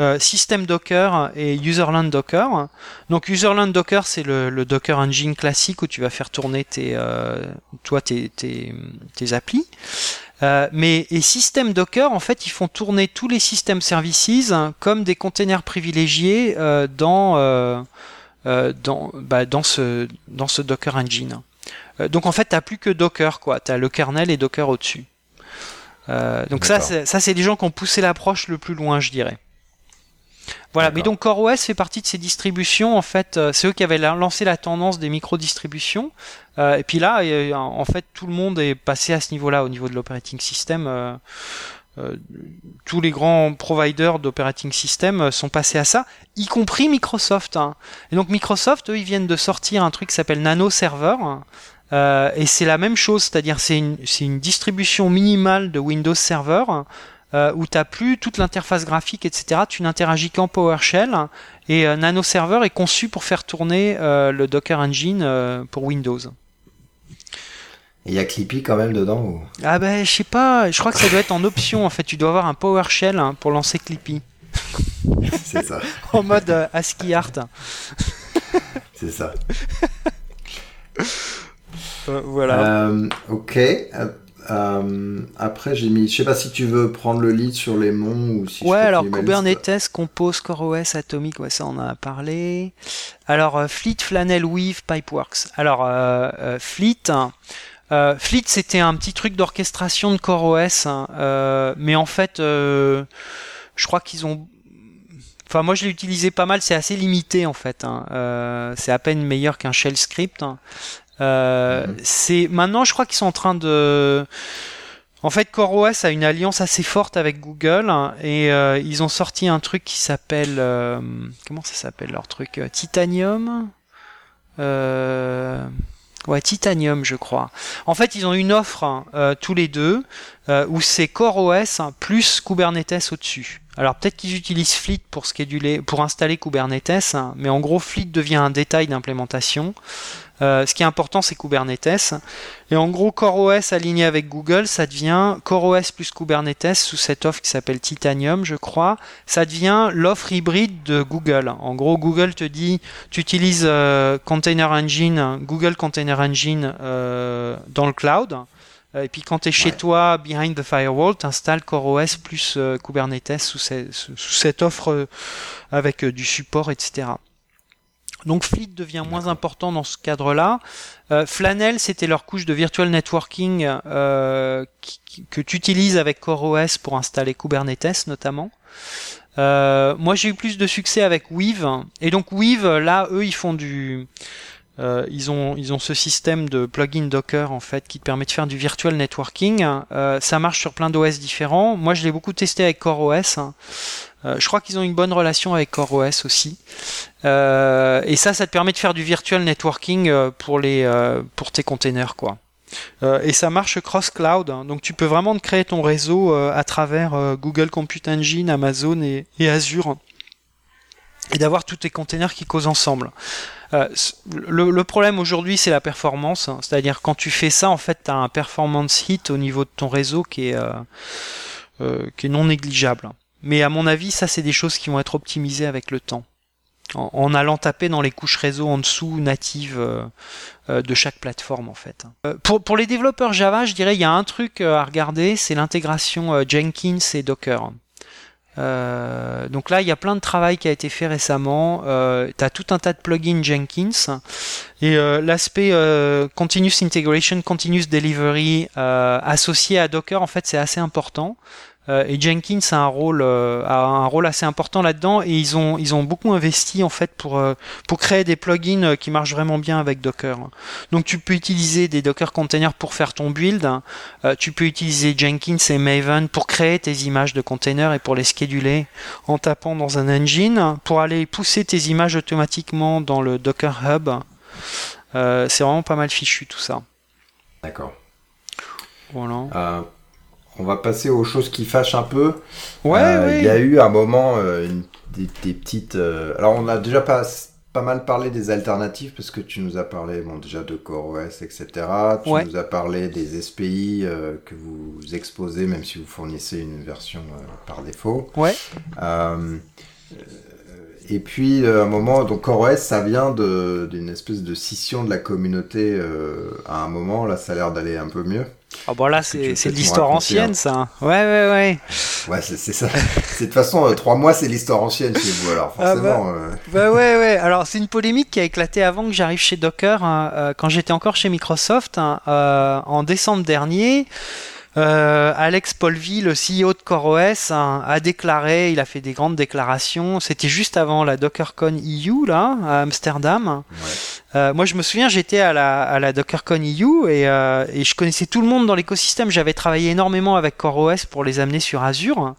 euh, System Docker et Userland Docker. Donc, Userland Docker, c'est le, le, Docker Engine classique où tu vas faire tourner tes, euh, toi, tes, tes, tes applis. Euh, mais et système Docker, en fait, ils font tourner tous les systèmes services comme des containers privilégiés euh, dans euh, euh dans bah, dans ce dans ce Docker Engine. Euh, donc en fait, t'as plus que Docker quoi. T'as le kernel et Docker au-dessus. donc ça, ça c'est les gens qui ont poussé l'approche le plus loin, je dirais. Voilà, mais donc CoreOS fait partie de ces distributions. En fait, euh, c'est eux qui avaient lancé la tendance des micro-distributions. Euh, et puis là, en fait, tout le monde est passé à ce niveau-là, au niveau de l'operating system. Euh, euh, tous les grands providers d'operating system euh, sont passés à ça, y compris Microsoft. Hein. Et donc Microsoft, eux, ils viennent de sortir un truc qui s'appelle Nano Server. Euh, et c'est la même chose, c'est-à-dire c'est une, une distribution minimale de Windows Server euh, où tu n'as plus toute l'interface graphique, etc. Tu n'interagis qu'en PowerShell. Et euh, Nano Server est conçu pour faire tourner euh, le Docker Engine euh, pour Windows. Il y a Clippy quand même dedans ou... Ah ben je sais pas, je crois que ça doit être en option en fait. Tu dois avoir un PowerShell hein, pour lancer Clippy. C'est ça. en mode ASCII art. C'est ça. Voilà. ok. Euh, après, j'ai mis. Je sais pas si tu veux prendre le lead sur les noms ou si. Ouais, alors Kubernetes, Compose, CoreOS, Atomic, ouais, ça on en a parlé. Alors euh, Fleet, Flannel, Weave, Pipeworks. Alors euh, euh Fleet. Euh, Fleet, c'était un petit truc d'orchestration de CoreOS, hein, mais en fait, je crois qu'ils ont Enfin, moi, je l'ai utilisé pas mal. C'est assez limité en fait. Hein. Euh, c'est à peine meilleur qu'un shell script. Hein. Euh, mhm. C'est maintenant, je crois qu'ils sont en train de. En fait, CoreOS a une alliance assez forte avec Google hein, et euh, ils ont sorti un truc qui s'appelle euh, comment ça s'appelle leur truc Titanium? Euh, ouais, Titanium, je crois. En fait, ils ont une offre hein, tous les deux où c'est CoreOS plus Kubernetes au-dessus. Alors peut-être qu'ils utilisent Fleet pour scheduler, pour installer Kubernetes, hein, mais en gros Fleet devient un détail d'implémentation. Euh, ce qui est important, c'est Kubernetes. Et en gros, CoreOS aligné avec Google, ça devient CoreOS plus Kubernetes sous cette offre qui s'appelle Titanium, je crois. Ça devient l'offre hybride de Google. En gros, Google te dit, tu utilises euh, Container Engine, Google Container Engine euh, dans le cloud. Et puis quand tu es chez ouais. toi, behind the firewall, tu installes CoreOS plus euh, Kubernetes sous, ces, sous, cette offre euh, avec du support, etc. Donc Fleet devient moins important dans ce cadre-là. Euh, Flannel, c'était leur couche de virtual networking euh, qui, que tu utilises avec CoreOS pour installer Kubernetes notamment. Euh, moi, j'ai eu plus de succès avec Weave. Et donc Weave, là, eux, ils font du euh, ils ont ils ont ce système de plugin Docker en fait qui te permet de faire du virtual networking. Euh, ça marche sur plein d'OS différents. Moi, je l'ai beaucoup testé avec CoreOS. Euh, je crois qu'ils ont une bonne relation avec CoreOS aussi. Euh, et ça, ça te permet de faire du virtual networking euh, pour les euh, pour tes containers quoi. et ça marche cross cloud, hein. donc tu peux vraiment créer ton réseau à travers Google Compute Engine, Amazon et, Azure et d'avoir tous tes containers qui causent ensemble. Le, le, problème aujourd'hui, c'est la performance. Hein. C'est-à-dire quand tu fais ça, en fait, tu as un performance hit au niveau de ton réseau qui est, euh, euh, qui est non négligeable. Mais à mon avis, ça, c'est des choses qui vont être optimisées avec le temps. en, allant taper dans les couches réseau en dessous natives de chaque plateforme en fait. pour, pour les développeurs Java, je dirais il y a un truc à regarder, c'est l'intégration Jenkins et Docker. Euh, donc là, il y a plein de travail qui a été fait récemment. Euh, tu as tout un tas de plugins Jenkins. Et euh, l'aspect euh, Continuous Integration, Continuous Delivery euh, associé à Docker, en fait, c'est assez important. Euh, et Jenkins a un rôle, euh, a un rôle assez important là-dedans et ils ont, ils ont beaucoup investi en fait pour, euh, pour créer des plugins qui marchent vraiment bien avec Docker. Donc tu peux utiliser des Docker containers pour faire ton build, tu peux utiliser Jenkins et Maven pour créer tes images de containers et pour les scheduler en tapant dans un engine, pour aller pousser tes images automatiquement dans le Docker Hub. c'est vraiment pas mal fichu tout ça. D'accord. Voilà on va passer aux choses qui fâchent un peu. Ouais, euh, Il y a eu un moment euh, des, petites. Euh, alors on a déjà pas pas mal parlé des alternatives parce que tu nous as parlé bon déjà de CoreOS etc. Tu nous as parlé des SPI que vous exposez même si vous fournissez une version par défaut. Ouais. et puis à un moment donc CoreOS ça vient d'une espèce de scission de la communauté à un moment là ça a l'air d'aller un peu mieux. Ah bon là c'est l'histoire ancienne ça. Ouais ouais ouais. Ouais c'est ça. de toute façon euh, trois mois c'est l'histoire ancienne chez vous alors ah, forcément. bah, euh. bah, ouais ouais. Alors c'est une polémique qui a éclaté avant que j'arrive chez Docker hein, euh, quand j'étais encore chez Microsoft hein, en décembre dernier. Euh, Alex Polvi, le CEO de CoreOS, a, déclaré, il a fait des grandes déclarations. C'était juste avant la DockerCon EU là à Amsterdam. Euh, moi, je me souviens, j'étais à la, à la DockerCon EU et, euh, et je connaissais tout le monde dans l'écosystème. J'avais travaillé énormément avec CoreOS pour les amener sur Azure.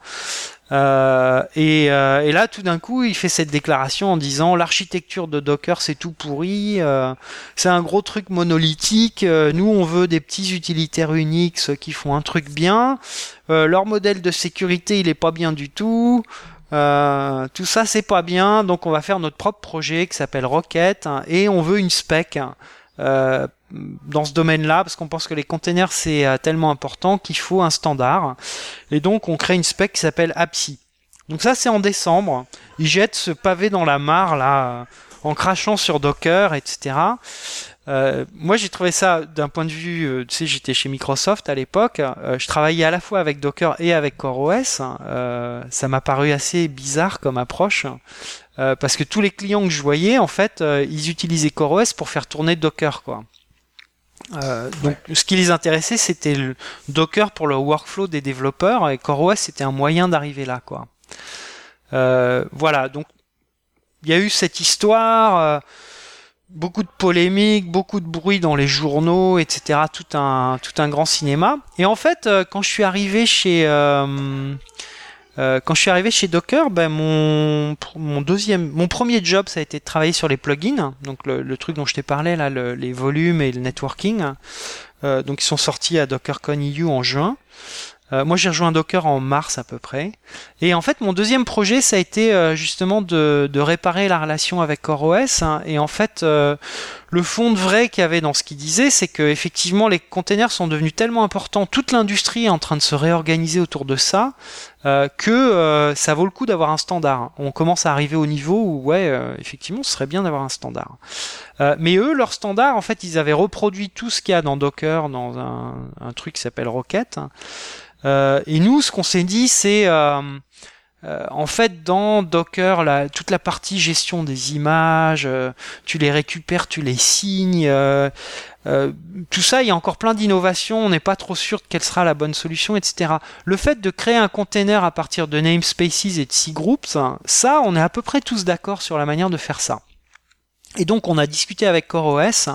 Euh, et, euh, et, là, tout d'un coup, il fait cette déclaration en disant l'architecture de Docker c'est tout pourri, euh, c'est un gros truc monolithique. Euh, nous, on veut des petits utilitaires Unix qui font un truc bien. leur modèle de sécurité, il est pas bien du tout. tout ça, c'est pas bien. Donc, on va faire notre propre projet qui s'appelle Rocket hein, et on veut une spec. Euh, dans ce domaine-là parce qu'on pense que les containers c'est euh, tellement important qu'il faut un standard. Et donc on crée une spec qui s'appelle APSI. Donc ça c'est en décembre. Ils jettent ce pavé dans la mare là, euh, en crachant sur Docker, etc. Euh, moi j'ai trouvé ça d'un point de vue, tu sais j'étais chez Microsoft à l'époque, je travaillais à la fois avec Docker et avec CoreOS. ça m'a paru assez bizarre comme approche. parce que tous les clients que je voyais, en fait, ils utilisaient CoreOS pour faire tourner Docker, quoi. Euh, donc, ce qui les intéressait, c'était le Docker pour le workflow des développeurs et CoreOS c'était un moyen d'arriver là, quoi. Euh, voilà, donc il y a eu cette histoire, euh, beaucoup de polémiques, beaucoup de bruit dans les journaux, etc. Tout un tout un grand cinéma. Et en fait, quand je suis arrivé chez euh, quand je suis arrivé chez Docker, ben mon, mon deuxième, mon premier job, ça a été de travailler sur les plugins, donc le, le truc dont je t'ai parlé là, le, les volumes et le networking. Euh, donc ils sont sortis à DockerCon EU en juin. Euh, moi, j'ai rejoint Docker en mars à peu près. Et en fait, mon deuxième projet, ça a été euh, justement de, de, réparer la relation avec CoreOS. Hein. Et en fait, euh, le fond de vrai qu'il y avait dans ce qu'il disait, c'est que effectivement, les containers sont devenus tellement importants, toute l'industrie est en train de se réorganiser autour de ça, que ça vaut le coup d'avoir un standard. On commence à arriver au niveau où, ouais, effectivement, ce serait bien d'avoir un standard. mais eux, leur standard, en fait, ils avaient reproduit tout ce qu'il y a dans Docker, dans un, un truc qui s'appelle Rocket. Euh, et nous, ce qu'on s'est dit, c'est euh, euh, en fait dans Docker, toute la partie gestion des images, tu les récupères, tu les signes. tout ça, il y a encore plein d'innovations, on n'est pas trop sûr de quelle sera la bonne solution, etc. Le fait de créer un container à partir de namespaces et de six groups, ça, on est à peu près tous d'accord sur la manière de faire ça. Et donc, on a discuté avec CoreOS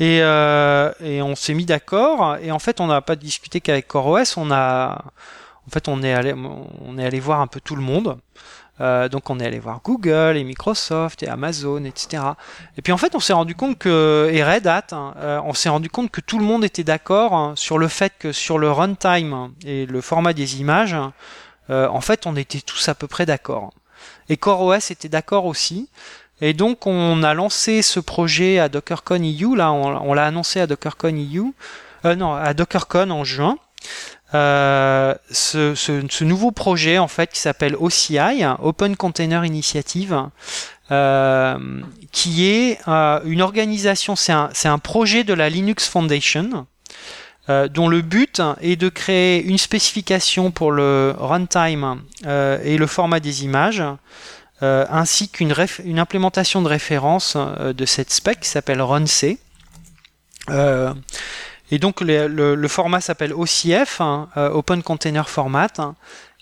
euh, et on s'est mis d'accord. Et en fait, on n'a pas discuté qu'avec CoreOS. On a, en fait, on est allé, on voir un peu tout le monde. Euh, donc on est allé voir Google et Microsoft et Amazon, etc. Et puis en fait on s'est rendu compte que et Red Hat, hein, euh, on s'est rendu compte que tout le monde était d'accord hein, sur le fait que sur le runtime et le format des images, euh, en fait on était tous à peu près d'accord. Et CoreOS était d'accord aussi. Et donc on a lancé ce projet à DockerCon EU, là on, l'a annoncé à DockerCon EU, euh, non à DockerCon en juin. Euh, ce, nouveau projet en fait qui s'appelle OCI, Open Container Initiative, qui est une organisation, c'est un, projet de la Linux Foundation. dont le but est de créer une spécification pour le runtime et le format des images, ainsi qu'une une implémentation de référence de cette spec qui s'appelle RunC. Et donc le, format s'appelle OCF, hein, euh, Open Container Format, hein,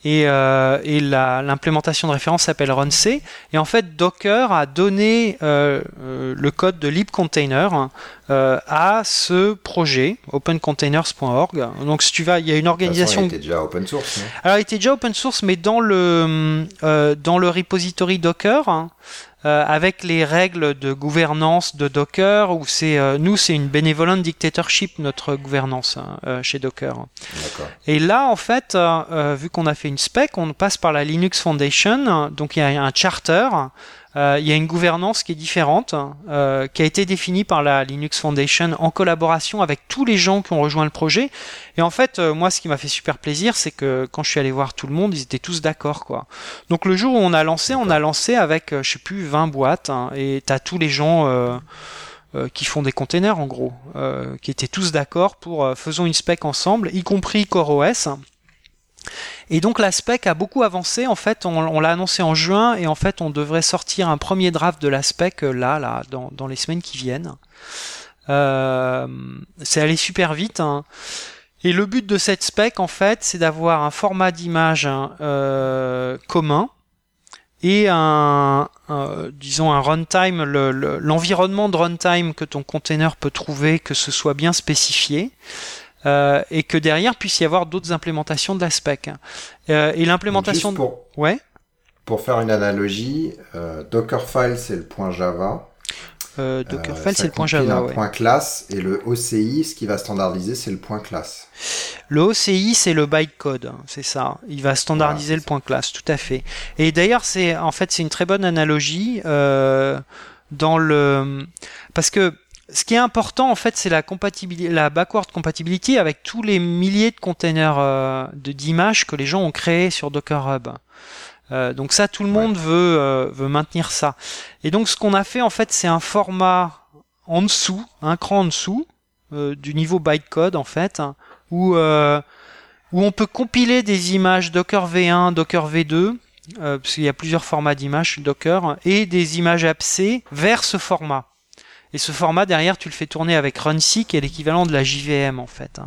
et, euh, et l'implémentation de référence s'appelle runc. Et en fait, Docker a donné euh, le code de libcontainer à ce projet, opencontainers.org. Donc si tu vas, il y a une organisation. il était déjà open source. Alors il était déjà open source, mais dans le dans le repository Docker. Hein, euh, avec les règles de gouvernance de Docker, où c'est euh, nous c'est une benevolent dictatorship notre gouvernance hein, euh, chez Docker. Et là en fait, vu qu'on a fait une spec, on passe par la Linux Foundation, donc il y a un charter euh, il y a une gouvernance qui est différente, euh, qui a été définie par la Linux Foundation en collaboration avec tous les gens qui ont rejoint le projet. Et en fait, euh, moi, ce qui m'a fait super plaisir, c'est que quand je suis allé voir tout le monde, ils étaient tous d'accord, quoi. Donc le jour où on a lancé, on a lancé avec, je sais plus, 20 boîtes, hein, et t'as tous les gens. qui font des containers en gros, qui étaient tous d'accord pour faisons une spec ensemble, y compris CoreOS. Et donc la spec a beaucoup avancé. En fait, on, l'a annoncé en juin et en fait, on devrait sortir un premier draft de la spec euh, là, là, dans, les semaines qui viennent. Euh, c'est allé super vite. Hein. Et le but de cette spec, en fait, c'est d'avoir un format d'image hein, euh, commun et un, disons un runtime, l'environnement de runtime que ton container peut trouver, que ce soit bien spécifié. Euh, et que derrière puisse y avoir d'autres implémentations de la spec. Euh, et l'implémentation, pour, ouais. Pour faire une analogie, euh, Dockerfile c'est le point Java. Euh, Dockerfile c'est le point Java. Le point classe et le OCI, ce qui va standardiser, c'est le point classe. Le OCI, c'est le bytecode, hein, c'est ça. Il va standardiser le point classe, tout à fait. Et d'ailleurs, c'est en fait c'est une très bonne analogie euh, dans le parce que ce qui est important en fait, c'est la compatibilité, la backward compatibility avec tous les milliers de containers euh, d'images que les gens ont créés sur Docker Hub. Euh, donc ça, tout le monde veut euh, veut maintenir ça. Et donc ce qu'on a fait en fait, c'est un format en dessous, un cran en dessous du niveau bytecode en fait, où où on peut compiler des images Docker V1, Docker V2, parce qu'il y a plusieurs formats d'images Docker, et des images APC vers ce format. Et ce format derrière, tu le fais tourner avec RunC, qui est l'équivalent de la JVM en fait. Hein.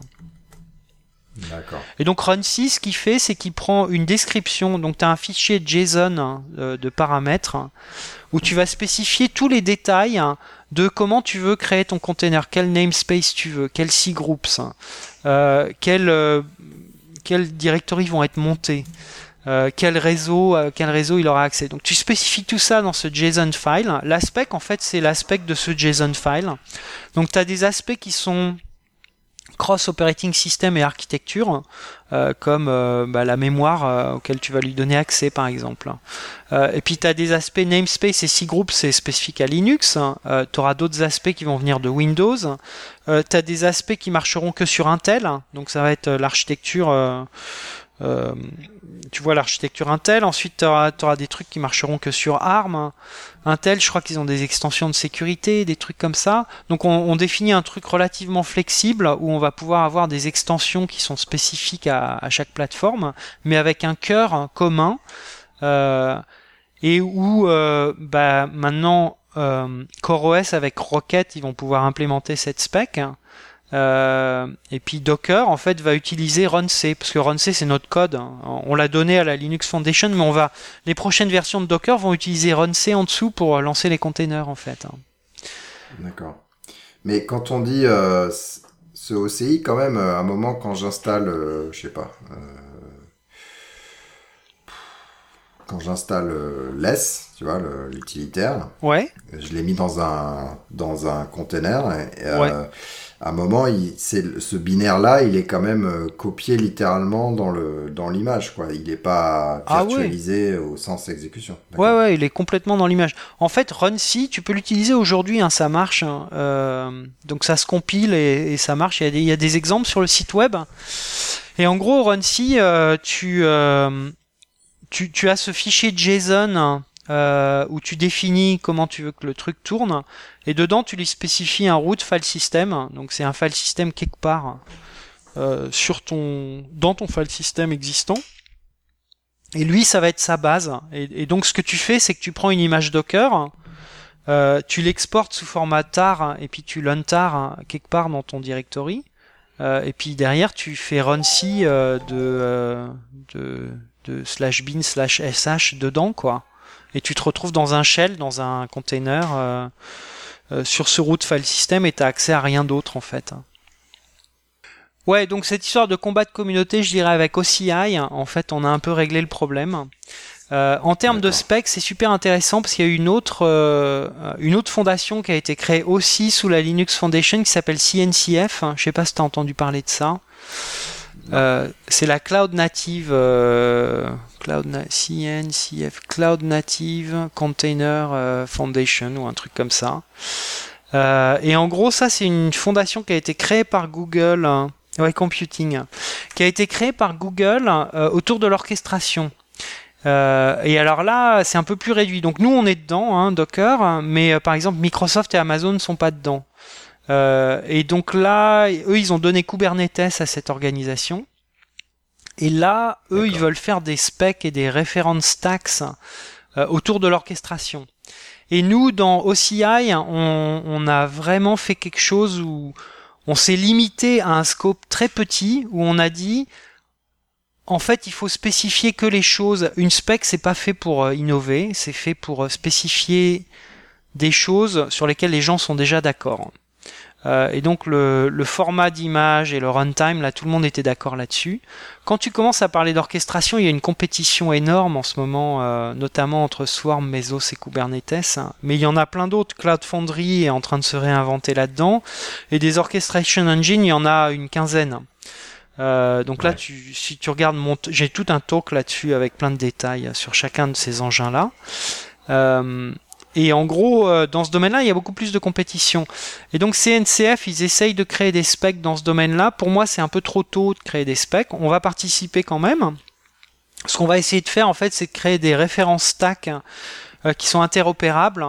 D'accord. Et donc RunC, ce qu'il fait, c'est qu'il prend une description. Donc tu as un fichier JSON hein, de, paramètres où tu vas spécifier tous les détails hein, de comment tu veux créer ton container, quel namespace tu veux, quels cgroups, euh, euh, quels directories vont être montés. Euh, quel réseau, euh, quel réseau il aura accès. Donc tu spécifies tout ça dans ce JSON file. L'aspect, en fait, c'est l'aspect de ce JSON file. Donc tu as des aspects qui sont cross operating system et architecture, euh, comme bah, la mémoire auquel tu vas lui donner accès par exemple. et puis tu as des aspects namespace et cgroup, c'est spécifique à Linux. tu auras d'autres aspects qui vont venir de Windows. tu as des aspects qui marcheront que sur Intel, donc ça va être l'architecture euh, tu vois l'architecture Intel. Ensuite, tu auras, des trucs qui marcheront que sur ARM. Intel, je crois qu'ils ont des extensions de sécurité, des trucs comme ça. Donc, on, définit un truc relativement flexible où on va pouvoir avoir des extensions qui sont spécifiques à, chaque plateforme, mais avec un cœur commun. Euh, et où euh, bah, maintenant CoreOS avec Rocket, ils vont pouvoir implémenter cette spec. Euh, et puis Docker en fait va utiliser runc parce que runc c'est notre code. Hein. On l'a donné à la Linux Foundation, mais on va les prochaines versions de Docker vont utiliser runc en dessous pour lancer les containers en fait. Hein. D'accord. Mais quand on dit euh, ce OCI, quand même, à un moment quand j'installe, euh, je sais pas, quand j'installe less, tu vois, l'utilitaire, ouais. je l'ai mis dans un dans un container. Et, ouais à un moment, il, ce binaire-là, il est quand même euh, copié littéralement dans le dans l'image, quoi. Il n'est pas ah virtualisé au sens exécution. Ouais, ouais, il est complètement dans l'image. En fait, RunC, tu peux l'utiliser aujourd'hui, hein, ça marche. Hein. Euh, donc ça se compile et, ça marche. Il y, a des, il y, a des, exemples sur le site web. Et en gros, RunC, euh, tu, tu, tu as ce fichier JSON où tu définis comment tu veux que le truc tourne, et dedans tu lui spécifies un root file system, donc c'est un file system quelque part euh, sur ton, dans ton file system existant. Et lui, ça va être sa base. Et, donc ce que tu fais, c'est que tu prends une image Docker, euh, tu l'exportes sous format tar, et puis tu l'untar quelque part dans ton directory. Euh, et puis derrière, tu fais runc euh, de, de, de slash bin slash sh dedans, quoi et tu te retrouves dans un shell, dans un container sur ce root file system et tu as accès à rien d'autre en fait. Ouais, donc cette histoire de combat de communauté, je dirais avec OCI, en fait, on a un peu réglé le problème. Euh, en termes de specs, c'est super intéressant parce qu'il y a une autre, une autre fondation qui a été créée aussi sous la Linux Foundation qui s'appelle CNCF. Je sais pas si tu as entendu parler de ça. Euh, c'est la Cloud Native euh, Cloud CNCF Cloud Native Container euh, Foundation ou un truc comme ça. et en gros, ça c'est une fondation qui a été créée par Google, hein, ouais, Computing, qui a été créée par Google autour de l'orchestration. et alors là, c'est un peu plus réduit. Donc nous, on est dedans, hein, Docker, mais par exemple, Microsoft et Amazon ne sont pas dedans. Euh, et donc là, eux, ils ont donné Kubernetes à cette organisation. Et là, eux, ils veulent faire des specs et des référents stacks euh, autour de l'orchestration. Et nous, dans OCI, on, on, a vraiment fait quelque chose où on s'est limité à un scope très petit, où on a dit, en fait, il faut spécifier que les choses. Une spec, c'est pas fait pour euh, innover, c'est fait pour spécifier des choses sur lesquelles les gens sont déjà d'accord. Euh, et donc le, format d'image et le runtime, là tout le monde était d'accord là-dessus. Quand tu commences à parler d'orchestration, il y a une compétition énorme en ce moment, euh, notamment entre Swarm, Mesos et Kubernetes. Mais il y en a plein d'autres. Cloud Foundry est en train de se réinventer là-dedans. Et des orchestration engines, il y en a une quinzaine. Euh, donc là, tu, si tu regardes mon, j'ai tout un talk là-dessus avec plein de détails sur chacun de ces engins-là. Euh, et en gros, euh, dans ce domaine-là, il y a beaucoup plus de compétition. Et donc CNCF, ils essayent de créer des specs dans ce domaine-là. Pour moi, c'est un peu trop tôt de créer des specs. On va participer quand même. Ce qu'on va essayer de faire, en fait, c'est de créer des références stack euh, qui sont interopérables.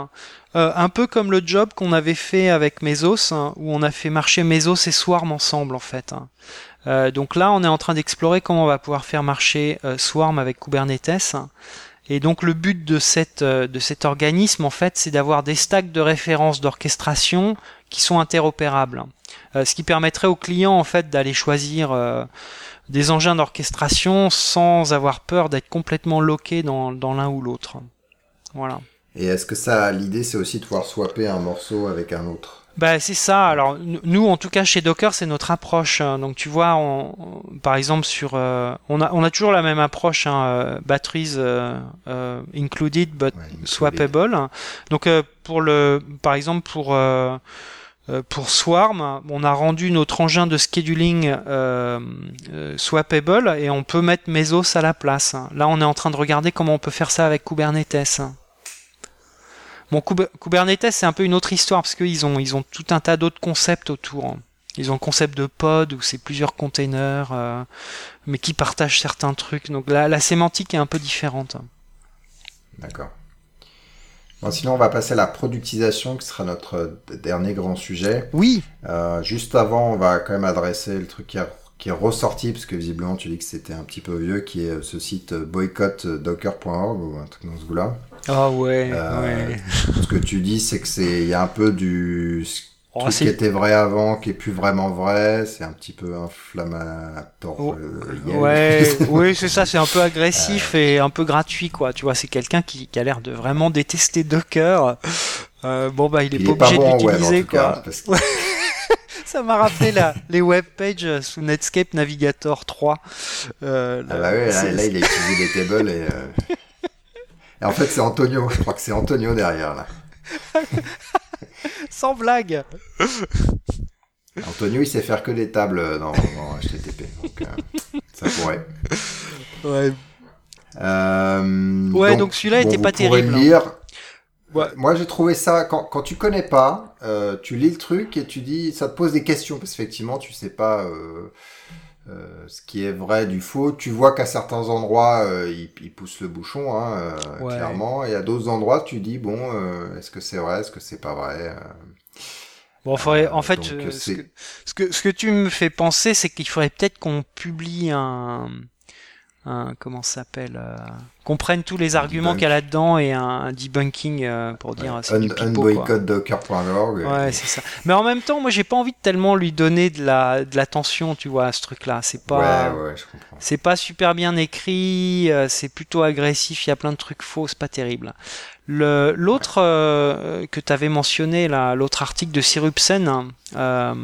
Euh, un peu comme le job qu'on avait fait avec Mesos, hein, où on a fait marcher Mesos et Swarm ensemble, en fait. Hein. donc là, on est en train d'explorer comment on va pouvoir faire marcher Swarm avec Kubernetes. Et donc le but euh, de cet organisme, en fait, c'est d'avoir des stacks de référence d'orchestration qui sont interopérables. Euh, ce qui permettrait aux clients, en fait, d'aller choisir euh, des engins d'orchestration sans avoir peur d'être complètement loqué dans, dans l'un ou l'autre. Voilà. Et est-ce que ça, l'idée, c'est aussi de pouvoir swapper un morceau avec un autre? Bah, c'est ça. Alors nous, en tout cas chez Docker, c'est notre approche. Hein. Donc tu vois, on, par exemple sur, euh, on a on a toujours la même approche, hein, euh, batteries euh, included but swappable. Donc pour le, par exemple pour pour Swarm, on a rendu notre engin de scheduling swappable et on peut mettre Mesos à la place. Là, on est en train de regarder comment on peut faire ça avec Kubernetes. Bon, Kubernetes, c'est un peu une autre histoire parce qu'ils ont, ils ont tout un tas d'autres concepts autour. Ils ont le concept de pod où c'est plusieurs containers, euh, mais qui partagent certains trucs. Donc la, la sémantique est un peu différente. D'accord. Bon, sinon, on va passer à la productisation, qui sera notre dernier grand sujet. Oui. Euh, juste avant, on va quand même adresser le truc qui, qui est ressorti, parce que visiblement, tu dis que c'était un petit peu vieux, qui est ce site boycottdocker.org ou un truc dans ce goût-là. Ah ouais, euh, ouais. Ce que tu dis, c'est que c'est il y a un peu du ce oh, qui était vrai avant, qui est plus vraiment vrai. C'est un petit peu inflammatoire. Oh, euh, ouais, oui, c'est ça. C'est un peu agressif euh. et un peu gratuit, quoi. Tu vois, c'est quelqu'un qui, qui, a l'air de vraiment détester Docker. Euh, bon bah, il est pas obligé de l'utiliser, quoi. ça m'a rappelé là, les web pages sous Netscape Navigator 3. Euh, ah bah oui, là, là, il a utilisé des tables et. Et en fait, c'est Antonio. Je crois que c'est Antonio derrière, là. Sans blague. Antonio, il sait faire que des tables dans, HTTP. Donc, euh, ça pourrait. Ouais. Euh, ouais, donc, celui-là était pas terrible. Hein. Moi, j'ai trouvé ça quand, quand tu connais pas, euh, tu lis le truc et tu dis, ça te pose des questions parce qu'effectivement, tu sais pas. Ce qui est vrai du faux. Tu vois qu'à certains endroits, il, il, pousse le bouchon, hein, clairement, et à d'autres endroits, tu dis bon, est-ce que c'est vrai, est-ce que c'est pas vrai Bon, faudrait, en fait, ce, que, ce, que, ce que tu me fais penser, c'est qu'il faudrait peut-être qu'on publie un, un comment s'appelle euh, qu'on prenne tous les arguments qu'il y a là-dedans et un, debunking euh, pour dire ouais. c'est unboycottdocker.org ouais c'est ça. Mais en même temps moi j'ai pas envie de tellement lui donner de la de l'attention tu vois à ce truc là c'est pas ouais, ouais, je comprends. c'est pas super bien écrit euh, c'est plutôt agressif il y a plein de trucs faux c'est pas terrible. Le l'autre euh, que tu avais mentionné là l'autre article de Sirupsen là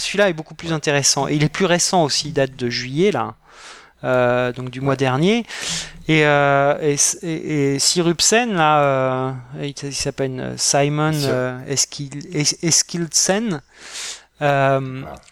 celui-là est beaucoup plus intéressant. Et il est plus récent aussi il date de juillet là euh, donc du mois dernier. Et, euh, et, et, Sirupsen, là, euh, il, s'appelle Simon Eskildsen.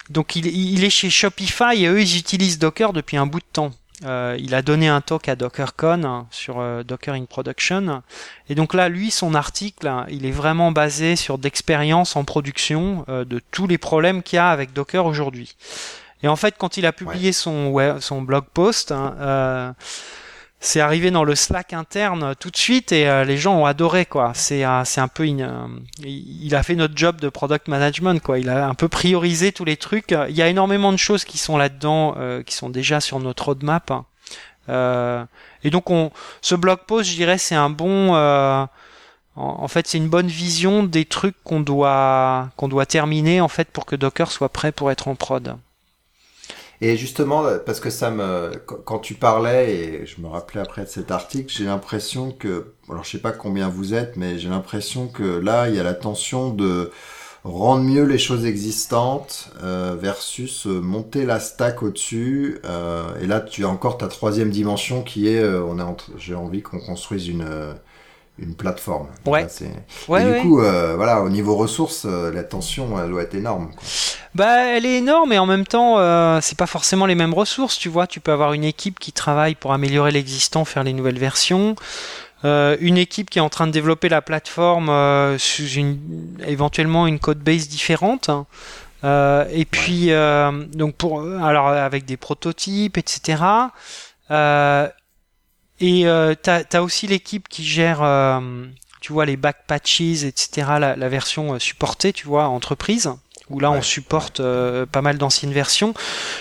Donc il, il, est chez Shopify et eux ils utilisent Docker depuis un bout de temps. Il a donné un talk à DockerCon hein, sur Docker in Production. Et donc là, lui, son article, hein, il est vraiment basé sur d'expériences en production de tous les problèmes qu'il y a avec Docker aujourd'hui. Et en fait, quand il a publié son, son blog post, hein, euh, c'est arrivé dans le Slack interne tout de suite et euh, les gens ont adoré quoi. C'est euh, c'est un peu il a fait notre job de product management quoi. Il a un peu priorisé tous les trucs. Il y a énormément de choses qui sont là-dedans qui sont déjà sur notre roadmap. et donc on ce blog post, je dirais, c'est un bon en, fait, c'est une bonne vision des trucs qu'on doit qu'on doit terminer en fait pour que Docker soit prêt pour être en prod. Et justement, parce que ça me, quand tu parlais, et je me rappelais après de cet article, j'ai l'impression que, alors je sais pas combien vous êtes, mais j'ai l'impression que là, il y a la tension de rendre mieux les choses existantes euh, versus euh, monter la stack au-dessus. Euh, et là, tu as encore ta troisième dimension qui est, euh, on a, j'ai envie qu'on construise une une plateforme. Ouais. et du coup, euh, voilà, au niveau ressources, euh, la tension elle doit être énorme. Quoi. Bah, elle est énorme et en même temps, euh, c'est pas forcément les mêmes ressources. Tu vois, tu peux avoir une équipe qui travaille pour améliorer l'existant, faire les nouvelles versions. une équipe qui est en train de développer la plateforme sous une, éventuellement une code base différente. et puis, donc pour, alors avec des prototypes, etc. Et euh, tu as, aussi l'équipe qui gère, euh, tu vois, les back patches, etc., la, la version euh, supportée, tu vois, entreprise où là on supporte euh, pas mal d'anciennes versions.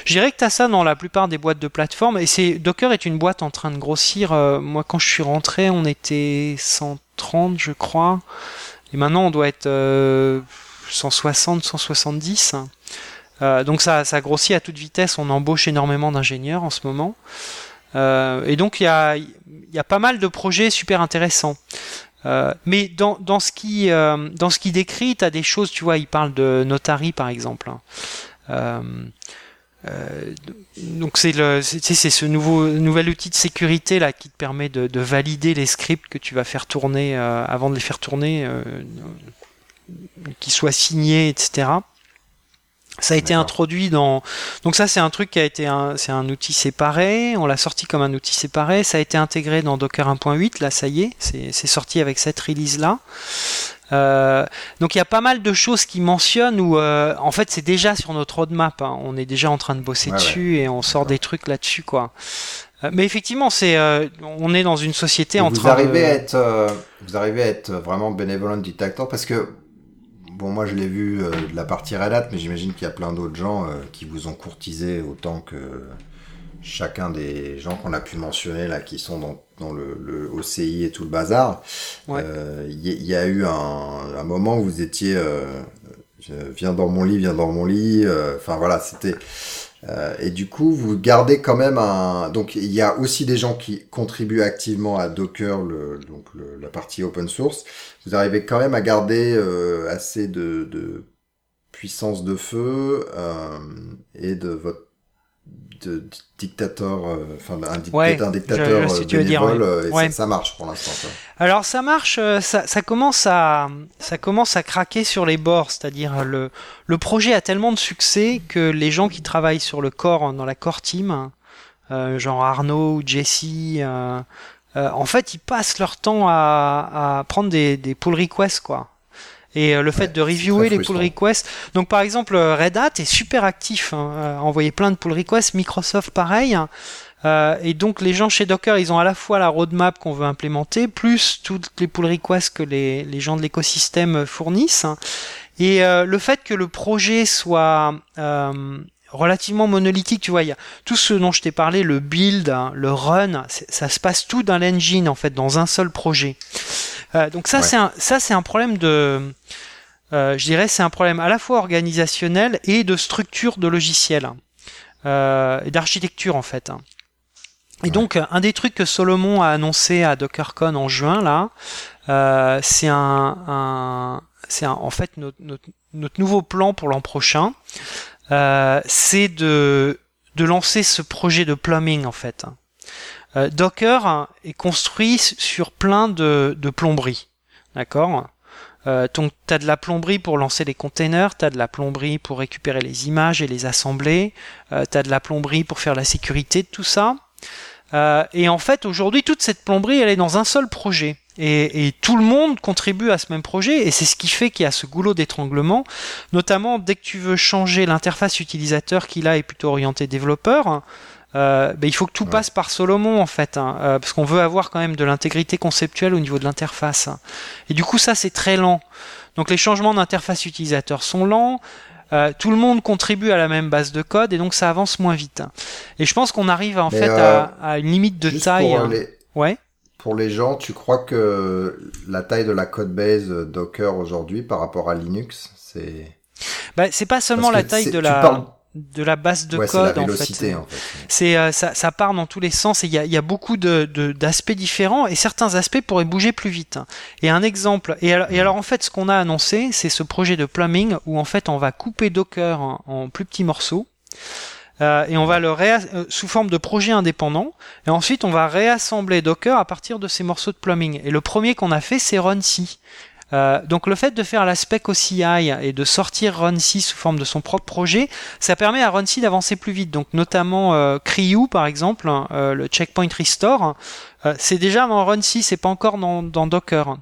Je dirais que tu as ça dans la plupart des boîtes de plateforme et c'est Docker est une boîte en train de grossir. moi quand je suis rentré, on était 130 je crois et maintenant on doit être 160 170. donc ça ça grossit à toute vitesse, on embauche énormément d'ingénieurs en ce moment. Euh, et donc il y a, y a pas mal de projets super intéressants. Euh, mais dans, dans, ce qui, euh, dans ce qui décrit, tu as des choses, tu vois, il parle de Notary par exemple. Hein. Euh, euh, donc c'est le c'est ce nouveau nouvel outil de sécurité là qui te permet de, de valider les scripts que tu vas faire tourner euh, avant de les faire tourner qu'ils soient signés etc ça a été introduit dans. Donc ça, c'est un truc qui a été un, c'est un outil séparé. On l'a sorti comme un outil séparé. Ça a été intégré dans Docker 1.8. Là, ça y est, c'est sorti avec cette release là. Euh, donc il y a pas mal de choses qui mentionnent où euh, en fait c'est déjà sur notre roadmap. Hein. On est déjà en train de bosser dessus et on sort des trucs là-dessus quoi. Euh, mais effectivement, c'est, euh, on est dans une société en train. Vous arrivez à être, vous arrivez à être vraiment bénévolent dictateur parce que Bon, moi je l'ai vu euh, de la partie Red Hat, mais j'imagine qu'il y a plein d'autres gens euh, qui vous ont courtisé autant que chacun des gens qu'on a pu mentionner là, qui sont dans, dans le, le, OCI et tout le bazar. Il euh, y, y, a eu un, un, moment où vous étiez viens dans mon lit, viens dans mon lit. Enfin voilà, c'était euh, et du coup, vous gardez quand même un. Donc, il y a aussi des gens qui contribuent activement à Docker, le, donc la partie open source. Vous arrivez quand même à garder euh, assez de, de, puissance de feu euh, et de votre de dictateur, euh, enfin un, dictateur je, bénévole, et ça, marche pour l'instant. Alors ça marche, ça, ça, commence à ça commence à craquer sur les bords, c'est-à-dire le le projet a tellement de succès que les gens qui travaillent sur le corps dans la core team, euh, genre Arnaud ou Jesse, euh, en fait ils passent leur temps à, à prendre des, des pull requests quoi. et le fait de reviewer les pull requests. Donc par exemple, Red Hat est super actif, hein, à envoyer plein de pull requests. Microsoft pareil. Euh, et donc les gens chez Docker, ils ont à la fois la roadmap qu'on veut implémenter, plus toutes les pull requests que les, les gens de l'écosystème fournissent. Et euh, le fait que le projet soit euh, relativement monolithique, tu vois, il y a tout ce dont je t'ai parlé, le build, hein, le run, ça se passe tout dans l'engine en fait, dans un seul projet. Euh, donc ça c'est un ça c'est un problème de euh, je dirais c'est un problème à la fois organisationnel et de structure de logiciel euh, et d'architecture en fait. Et donc, un des trucs que Solomon a annoncé à DockerCon en juin, là, euh, c'est un, un c'est en fait notre, notre, notre, nouveau plan pour l'an prochain. Euh, c'est de, de lancer ce projet de plumbing, en fait. Euh, Docker est construit sur plein de, de plomberies. D'accord? Euh, donc tu as de la plomberie pour lancer les containers, tu as de la plomberie pour récupérer les images et les assembler, euh, tu as de la plomberie pour faire la sécurité de tout ça. Euh, et en fait, aujourd'hui, toute cette plomberie, elle est dans un seul projet. Et, et, tout le monde contribue à ce même projet, et c'est ce qui fait qu'il y a ce goulot d'étranglement, notamment dès que tu veux changer l'interface utilisateur qui là est plutôt orienté développeur, euh, ben, il faut que tout passe par Solomon en fait, hein, euh, parce qu'on veut avoir quand même de l'intégrité conceptuelle au niveau de l'interface. Et du coup, ça c'est très lent. Donc les changements d'interface utilisateur sont lents. Euh, tout le monde contribue à la même base de code et donc ça avance moins vite. Et je pense qu'on arrive en fait euh, à, une limite de taille. Pour les... Ouais. Pour les gens, tu crois que la taille de la code base Docker aujourd'hui par rapport à Linux, c'est bah, c'est pas seulement la taille de la de la base de code en fait. En fait. C'est euh, ça, ça, part dans tous les sens et il y a, y a, beaucoup de d'aspects différents et certains aspects pourraient bouger plus vite. Et un exemple et alors, et alors en fait ce qu'on a annoncé c'est ce projet de plumbing où en fait on va couper Docker en, plus petits morceaux. Euh, et on va le euh, sous forme de projet indépendant et ensuite on va réassembler Docker à partir de ces morceaux de plumbing et le premier qu'on a fait c'est RunC euh, donc le fait de faire la spec au CI et de sortir RunC sous forme de son propre projet, ça permet à RunC d'avancer plus vite. Donc notamment euh, par exemple, euh, le checkpoint restore, euh, c'est déjà dans RunC, c'est pas encore dans, dans, Docker.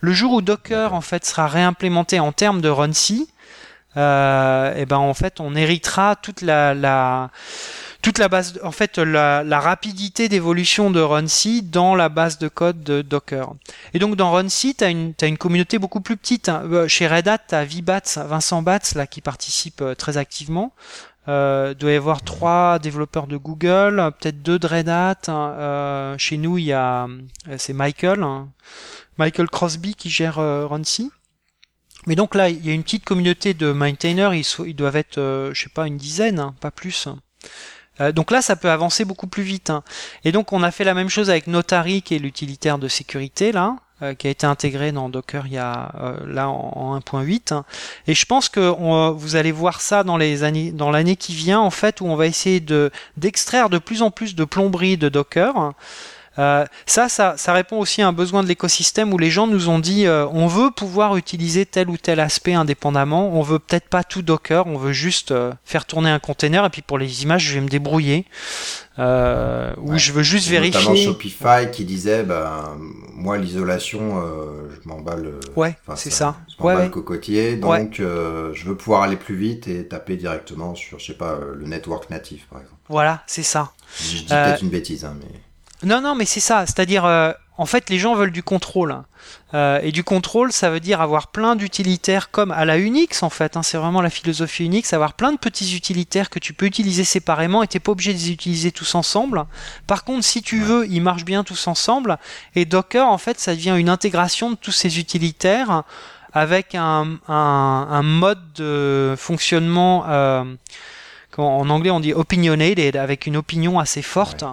Le jour où Docker en fait sera réimplémenté en termes de RunC, euh, et ben en fait on héritera toute la, la toute la base, en fait, la, rapidité d'évolution de RunC dans la base de code de Docker. Et donc dans RunC, tu as une, communauté beaucoup plus petite. Hein. Euh, chez Red Hat, tu as Vincent Batz, là, qui participe euh, très activement. Euh, doit y avoir trois développeurs de Google, peut-être deux de Red Hat. Hein. Euh, chez nous, il y a c'est Michael, hein. Michael Crosby qui gère euh, RunC. Mais donc là, il y a une petite communauté de maintainers. Ils, doivent être, je sais pas, une dizaine, pas plus. Euh, donc là, ça peut avancer beaucoup plus vite. Hein. Et donc, on a fait la même chose avec Notary, qui est l'utilitaire de sécurité là, euh, qui a été intégré dans Docker il y a euh, là en, 1.8. Hein. Et je pense que vous allez voir ça dans l'année qui vient, en fait, où on va essayer de d'extraire de plus en plus de plomberie de Docker. Euh, ça, ça, ça, répond aussi à un besoin de l'écosystème où les gens nous ont dit euh, on veut pouvoir utiliser tel ou tel aspect indépendamment, on veut peut-être pas tout Docker, on veut juste euh, faire tourner un container et puis pour les images je vais me débrouiller. Ou je veux juste vérifier. Notamment Shopify qui disait bah moi l'isolation je m'emballe. Ouais, c'est ça. Je m'emballe le cocotier donc je veux pouvoir aller plus vite et taper directement sur je sais pas le network natif par exemple. Voilà, c'est ça. Je dis peut-être une bêtise hein, mais. Non, non, mais c'est ça. C'est-à-dire, euh, en fait, les gens veulent du contrôle. Hein. Euh, et du contrôle, ça veut dire avoir plein d'utilitaires comme à la Unix, en fait. Hein, c'est vraiment la philosophie Unix, avoir plein de petits utilitaires que tu peux utiliser séparément et t'es pas obligé de les utiliser tous ensemble. Par contre, si tu veux, ils marchent bien tous ensemble. Et Docker, en fait, ça devient une intégration de tous ces utilitaires avec un, un, un mode de fonctionnement. Euh, en anglais on dit opinionated, avec une opinion assez forte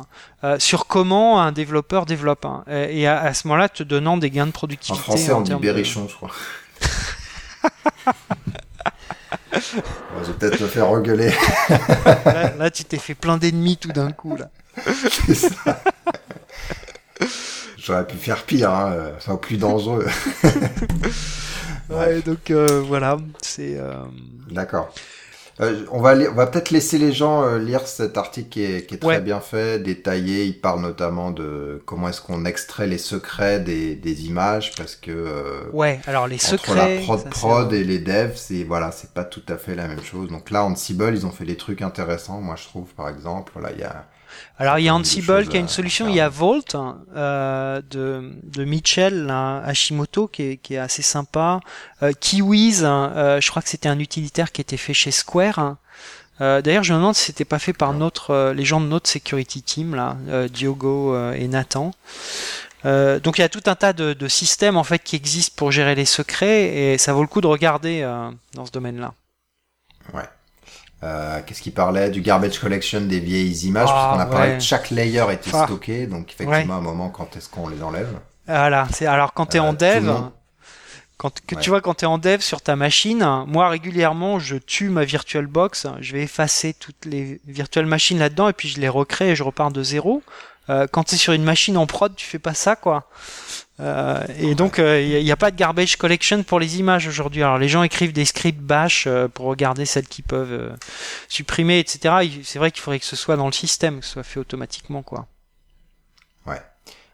euh, sur comment un développeur développe. Hein. et à, ce moment-là, te donnant des gains de productivité. En français, on dit berrichon, je crois. je vais peut-être me faire engueuler. là, tu t'es fait plein d'ennemis tout d'un coup. là. J'aurais pu faire pire, hein, enfin plus dangereux. ouais, donc euh, voilà, c'est. Euh, D'accord. Euh, on va, on va peut-être laisser les gens euh, lire cet article qui est, qui est très bien fait, détaillé. Il parle notamment de comment est-ce qu'on extrait les secrets des, des images parce que euh, ouais, alors les entre secrets, la prod prod et les devs, c'est voilà, c'est pas tout à fait la même chose. Donc là, Ansible, ils ont fait des trucs intéressants. Moi, je trouve, par exemple, voilà, il y a alors il y a Ansible qui a une solution, il y a Volt euh, de, de Mitchell Hashimoto qui est, qui est assez sympa. Euh, Kiwis, euh, je crois que c'était un utilitaire qui était fait chez Square. Euh, D'ailleurs, je me demande si c'était pas fait par notre, euh, les gens de notre security team là, euh, Diogo et Nathan. donc il y a tout un tas de, de, systèmes en fait qui existent pour gérer les secrets et ça vaut le coup de regarder dans ce domaine-là. Ouais. Euh, qu'est-ce qu'il parlait du garbage collection des vieilles images parce qu'on a parlé que chaque layer était Ah. stocké donc effectivement Ouais. à un moment quand est-ce qu'on les enlève? Voilà, c'est alors quand tu es Euh, en dev, monde- quand que Ouais. tu vois quand tu es en dev sur ta machine, moi régulièrement, je tue ma VirtualBox, je vais effacer toutes les virtual machines là-dedans et puis je les recrée et je repars de zéro. Euh, quand tu es sur une machine en prod, tu fais pas ça quoi. Euh, et donc il n'y a, pas de garbage collection pour les images aujourd'hui. Alors les gens écrivent des scripts bash euh, pour regarder celles qu'ils peuvent euh, supprimer, etc. C'est vrai qu'il faudrait que ce soit dans le système, que ce soit fait automatiquement quoi. Ouais.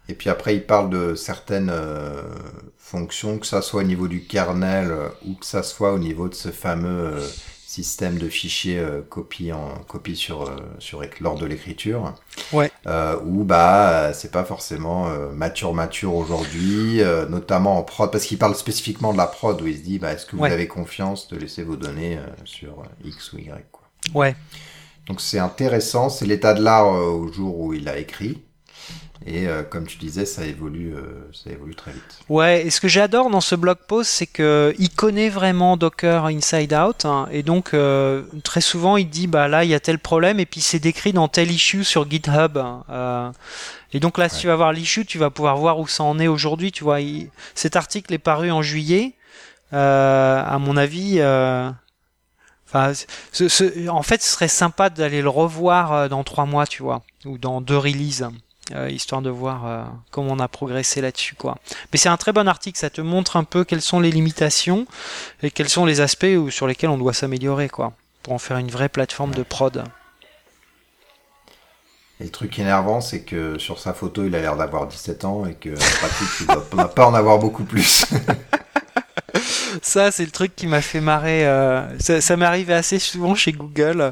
Et puis après, il parle de certaines euh, fonctions, que ça soit au niveau du kernel euh, ou que ça soit au niveau de ce fameux euh, système de fichiers euh, copie en copie sur euh, sur lors de l'écriture. Ouais. Euh, où bah euh, c'est pas forcément euh, mature mature aujourd'hui, euh, notamment en prod, parce qu'il parle spécifiquement de la prod où il se dit bah est-ce que vous Ouais. avez confiance de laisser vos données euh, sur X ou Y quoi. Ouais. Donc c'est intéressant, c'est l'état de l'art euh, au jour où il a écrit. Et euh, comme tu disais, ça évolue, euh, ça évolue très vite. Ouais, et ce que j'adore dans ce blog post, c'est que il connaît vraiment Docker inside out, hein, et donc euh, très souvent il dit bah là il y a tel problème, et puis c'est décrit dans tel issue sur GitHub. hein, euh, et donc là, si tu vas voir l'issue, tu vas pouvoir voir où ça en est aujourd'hui. Tu vois, il- cet article est paru en juillet. Euh, à mon avis, euh, enfin, ce- ce- en fait, ce serait sympa d'aller le revoir dans trois mois, tu vois, ou dans deux releases, euh, histoire de voir euh, comment on a progressé là-dessus, quoi. Mais c'est un très bon article, ça te montre un peu quelles sont les limitations et quels sont les aspects où- sur lesquels on doit s'améliorer, quoi, pour en faire une vraie plateforme de prod. Et le truc énervant, c'est que sur sa photo, il a l'air d'avoir 17 ans et que en pratique, il doit pas en avoir beaucoup plus. Ça, c'est le truc qui m'a fait marrer. euh, ça ça m'est arrivé assez souvent chez Google.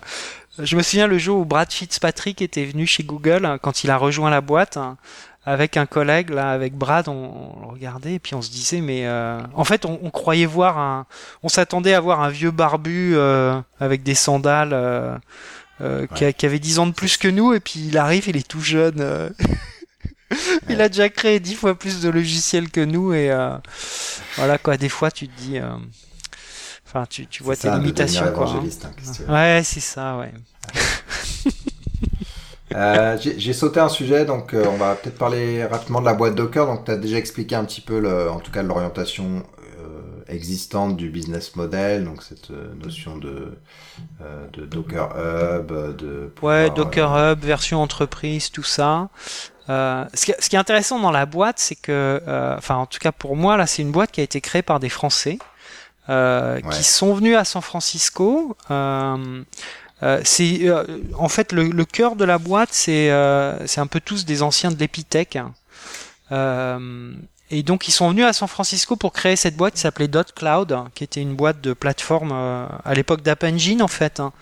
Je me souviens le jour où Brad Fitzpatrick était venu chez Google, hein, quand il a rejoint la boîte, hein, avec un collègue, là, avec Brad, on, on le regardait et puis on se disait, mais euh, en fait, on, on croyait voir un, on s'attendait à voir un vieux barbu euh, avec des sandales. euh, euh, qui, a- qui avait 10 ans de plus que nous et puis il arrive il est tout jeune euh. il a déjà créé 10 fois plus de logiciels que nous et euh, voilà quoi des fois tu te dis euh, enfin tu, tu vois tes ça, limitations quoi hein. hein, ouais c'est ça ouais Euh, J'ai sauté un sujet, donc euh, on va peut-être parler rapidement de la boîte Docker. Donc tu as déjà expliqué un petit peu, le, en tout cas, l'orientation euh, existante du business model, donc cette notion de, euh, de Docker Hub, de ouais Docker euh, Hub version entreprise tout ça euh, ce, qui, ce qui est intéressant dans la boîte c'est que enfin en tout cas pour moi là c'est une boîte qui a été créée par des Français Ouais. qui sont venus à San Francisco euh, Euh, c'est euh, en fait le, le cœur de la boîte, c'est euh, c'est un peu tous des anciens de l'Epitech. hein. Euh, et donc ils sont venus à San Francisco pour créer cette boîte qui s'appelait Dot Cloud, hein, qui était une boîte de plateforme euh, à l'époque d'App Engine en fait. hein.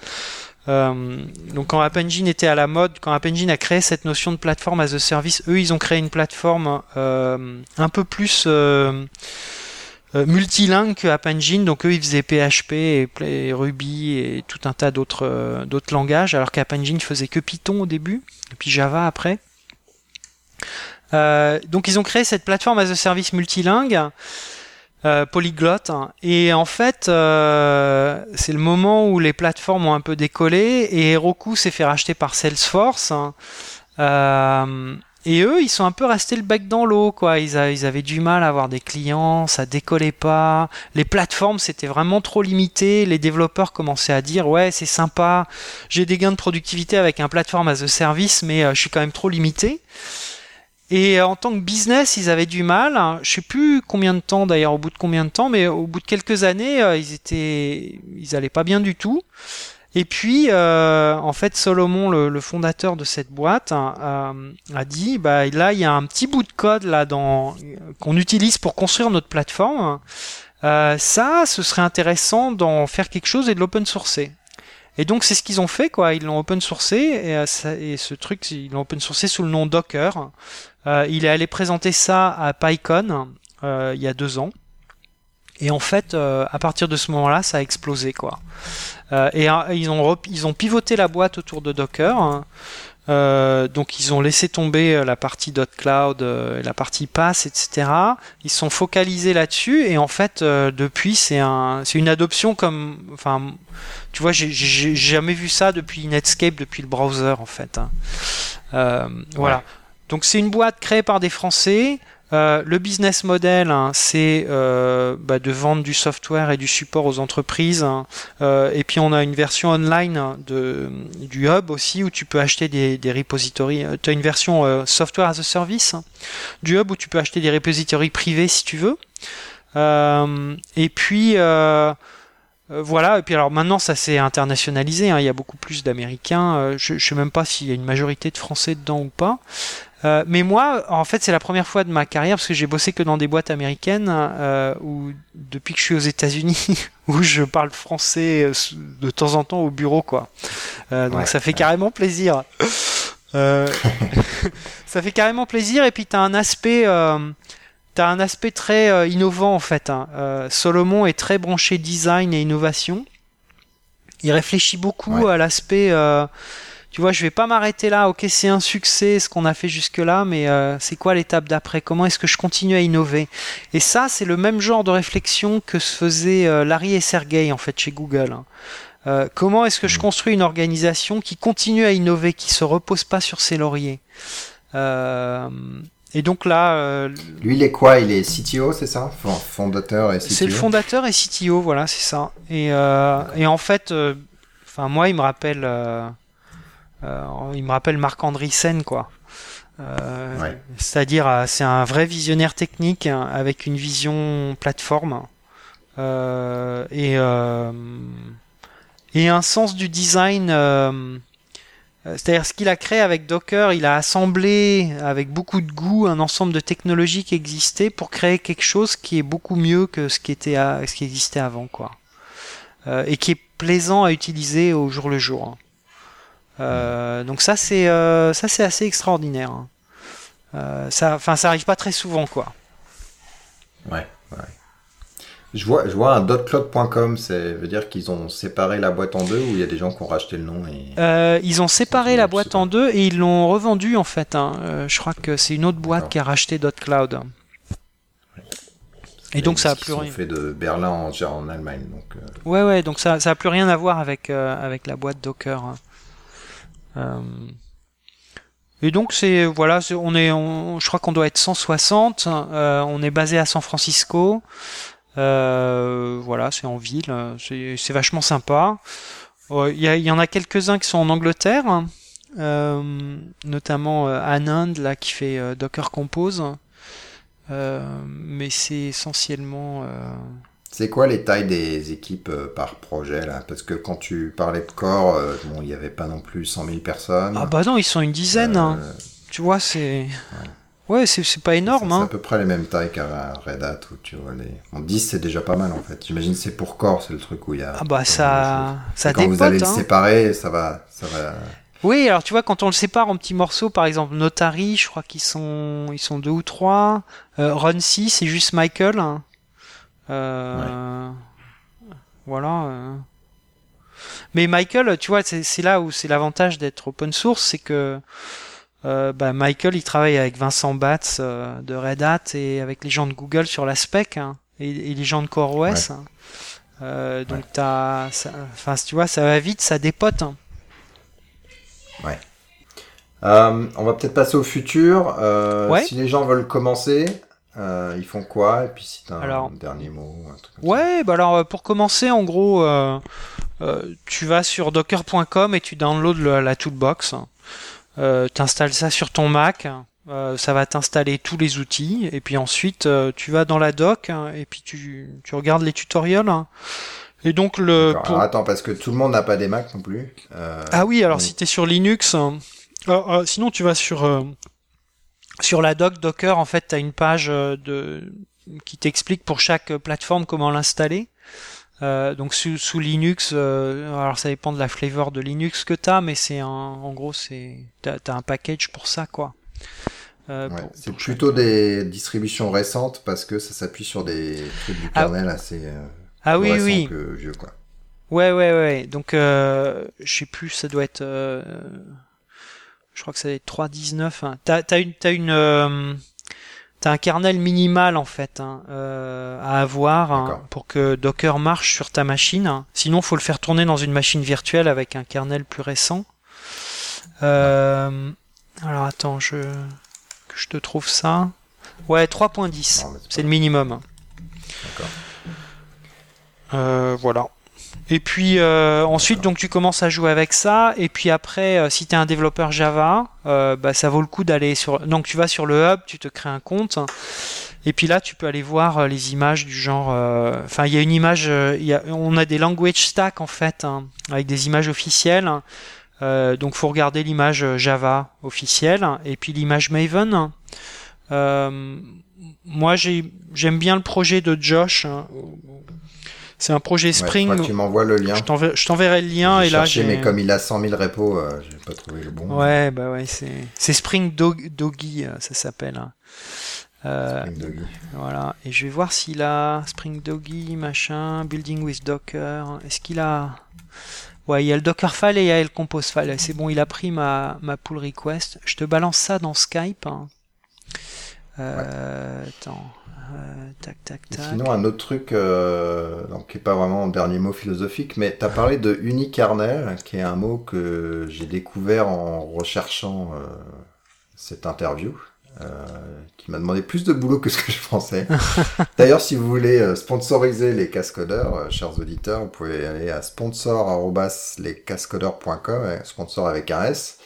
Euh, donc quand App Engine était à la mode, quand App Engine a créé cette notion de plateforme as a service, eux ils ont créé une plateforme euh, un peu plus euh, euh, multilingue que App Engine, donc eux ils faisaient PHP et, Ruby et tout un tas d'autres euh, d'autres langages, alors qu'App Engine faisait que Python au début, et puis Java après. Euh, donc ils ont créé cette plateforme as a service multilingue, euh, polyglotte, hein. et en fait euh, c'est le moment où les plateformes ont un peu décollé et Heroku s'est fait racheter par Salesforce. hein. Et eux, ils sont un peu restés le bec dans l'eau, quoi. Ils, avaient du mal à avoir des clients, ça décollait pas. Les plateformes, c'était vraiment trop limité. Les développeurs commençaient à dire, ouais, c'est sympa, j'ai des gains de productivité avec un plateforme as a service, mais euh, je suis quand même trop limité. Et euh, en tant que business, ils avaient du mal. Je sais plus combien de temps, d'ailleurs, au bout de combien de temps, mais au bout de quelques années, euh, ils étaient, ils allaient pas bien du tout. Et puis, euh, en fait, Solomon, le, fondateur de cette boîte, a dit, bah là, il y a un petit bout de code là dans qu'on utilise pour construire notre plateforme. Euh, ça, ce serait intéressant d'en faire quelque chose et de l'open sourcer. Et donc c'est ce qu'ils ont fait, quoi. Ils l'ont open sourcé et, euh, et, ce truc, ils l'ont open sourcé sous le nom Docker. Euh, il est allé présenter ça à PyCon euh, il y a deux ans. Et en fait, euh, à partir de ce moment-là, ça a explosé, quoi. Euh, et ils ont ils ont pivoté la boîte autour de Docker. Hein. Euh, donc ils ont laissé tomber euh, la partie .cloud, euh, la partie pass, etc. Ils sont focalisés là-dessus et en fait depuis c'est un, c'est une adoption comme, enfin, tu vois, j'ai, jamais vu ça depuis Netscape, depuis le browser en fait. Hein. Voilà. Donc c'est une boîte créée par des Français. Euh, le business model, hein, c'est euh, bah, de vendre du software et du support aux entreprises. Hein. Euh, et puis on a une version online de, du hub aussi où tu peux acheter des, repositories. Tu as une version software as a service hein, du hub où tu peux acheter des repositories privés si tu veux. et puis voilà, et puis alors maintenant ça s'est internationalisé, il y a beaucoup plus d'Américains, je, je sais même pas s'il y a une majorité de Français dedans ou pas, euh, mais moi, en fait, c'est la première fois de ma carrière parce que j'ai bossé que dans des boîtes américaines euh, où depuis que je suis aux États-Unis, où je parle français euh, de temps en temps au bureau, quoi. donc ça fait carrément plaisir. ça fait carrément plaisir et puis t'as un aspect. T'as un aspect très innovant en fait. Hein. Solomon est très branché design et innovation. Il réfléchit beaucoup à l'aspect tu vois, je vais pas m'arrêter là. Ok, c'est un succès ce qu'on a fait jusque là, mais euh, c'est quoi l'étape d'après? Comment est-ce que je continue à innover? Et ça, c'est le même genre de réflexion que se faisaient euh, Larry et Sergey en fait chez Google. Hein. Euh, comment est-ce que je construis une organisation qui continue à innover, qui se repose pas sur ses lauriers? Et donc là, lui, il est quoi? Il est CTO, c'est ça? Fondateur et CTO. C'est le fondateur et CTO, voilà, c'est ça. Et, et en fait, enfin moi, il me rappelle euh, il me rappelle Marc Andreessen, quoi. Euh, c'est-à-dire, euh, c'est un vrai visionnaire technique hein, avec une vision plateforme et et un sens du design. C'est-à-dire ce qu'il a créé avec Docker, il a assemblé avec beaucoup de goût un ensemble de technologies qui existaient pour créer quelque chose qui est beaucoup mieux que ce qui était ce qui existait avant, quoi. et qui est plaisant à utiliser au jour le jour. Hein. Euh, donc ça c'est euh, ça c'est assez extraordinaire. Hein. Euh, ça, enfin ça arrive pas très souvent quoi. Ouais. ouais. Je vois, je vois un dotcloud.com, ça veut dire qu'ils ont séparé la boîte en deux ou il y a des gens qui ont racheté le nom et... Ils ont séparé la boîte en deux et ils l'ont revendu en fait. Hein. je crois que c'est une autre boîte qui a racheté dotcloud. Et donc ça a plus rien. fait de Berlin en, en Allemagne. Donc, Ouais ouais, donc ça ça a plus rien à voir avec avec la boîte Docker. Hein. Euh, et donc c'est voilà, on est, je crois qu'on doit être 160. Euh, on est basé à San Francisco. Euh, voilà, c'est en ville, c'est vachement sympa. Il y, y, en a quelques-uns qui sont en Angleterre, euh, notamment Anand là qui fait Docker Compose, mais c'est essentiellement c'est quoi les tailles des équipes euh, par projet là? Parce que quand tu parlais de corps, euh, bon, il n'y avait pas non plus 100 000 personnes. Ah bah non, ils sont une dizaine. Hein. Euh, tu vois, c'est. Ouais, c'est pas énorme. C'est hein. à peu près les mêmes tailles qu'à Red Hat où tu vois les. En 10 c'est déjà pas mal en fait. J'imagine c'est pour corps, c'est le truc où il y a. Ah bah ça, ça Quand vous allez le hein. séparer, ça va, ça va. Oui, alors tu vois, quand on le sépare en petits morceaux, par exemple Notary, je crois qu'ils sont, ils sont deux ou trois. Run 6, c'est juste Michael. Euh, voilà. Euh. Mais Michael, tu vois, c'est là où c'est l'avantage d'être open source, c'est que euh, bah, Michael, il travaille avec Vincent Batz de Red Hat et avec les gens de Google sur la spec hein, et, les gens de CoreOS. Hein. donc t'as, enfin, tu vois, ça va vite, ça dépote. Hein. Ouais. on va peut-être passer au futur. Si les gens veulent commencer, euh, ils font quoi? Et puis si t'as un dernier mot, un truc Ouais, bah alors euh, pour commencer, en gros, euh, tu vas sur docker.com et tu downloads la toolbox. Euh, t'installes ça sur ton Mac. ça va t'installer tous les outils et puis ensuite tu vas dans la doc et puis tu, tu regardes les tutoriels Et donc le. Pour... Attends, parce que tout le monde n'a pas des Mac non plus. Euh... Ah oui, alors si tu es sur Linux, euh, euh, sinon tu vas sur euh, sur la doc Docker, en fait, tu as une page de qui t'explique pour chaque plateforme comment l'installer. Euh, donc sous, sous Linux, euh, alors ça dépend de la flavor de Linux que t'as, mais c'est un, en gros c'est t'as, as un package pour ça quoi. Euh, ouais, c'est plutôt des distributions récentes parce que ça s'appuie sur des trucs du kernel ah, assez ah oui oui que vieux quoi. Ouais ouais ouais donc je sais plus ça doit être je crois que ça doit être 3.19 hein. t'as t'as une t'as une T'as un kernel minimal en fait hein, euh, à avoir hein, pour que Docker marche sur ta machine. Sinon, faut le faire tourner dans une machine virtuelle avec un kernel plus récent. Euh, alors attends, je que je te trouve ça. Ouais, 3.10, c'est le minimum. D'accord. Euh, voilà. Et puis euh, ensuite, donc tu commences à jouer avec ça. Et puis après, euh, si tu es un développeur Java, euh, bah, ça vaut le coup d'aller sur. Donc tu vas sur le hub, tu te crées un compte. Et puis là, tu peux aller voir les images du genre. Enfin, il y a une image. Y a... On a des language stack en fait, hein, avec des images officielles. donc faut regarder l'image Java officielle et puis l'image Maven. moi, j'aime bien le projet de Josh. C'est un projet Spring. Ouais, tu m'envoies le lien. Je t'enverrai le lien et là j'ai. mais comme il a 100 000 repos, euh, j'ai pas trouvé le bon. Ouais, bah ouais, c'est c'est Spring Doggy, euh, ça s'appelle. Hein. Euh, Spring Doggy. Voilà. Et je vais voir s'il a Spring Doggy, machin, Building with Docker. Est-ce qu'il a Ouais, il y a le Dockerfile et il y a le Compose file. C'est bon, il a pris ma, ma pull request. Je te balance ça dans Skype. Hein. Euh, Attends. Euh, tac, tac, tac. Sinon, un autre truc, euh, donc, qui n'est pas vraiment un dernier mot philosophique, mais tu as parlé de unikernel, qui est un mot que j'ai découvert en recherchant euh, cette interview. qui m'a demandé plus de boulot que ce que je pensais. D'ailleurs, si vous voulez sponsoriser les cascodeurs, chers auditeurs, vous pouvez aller à sponsor.lescascodeurs.com, sponsor avec un S.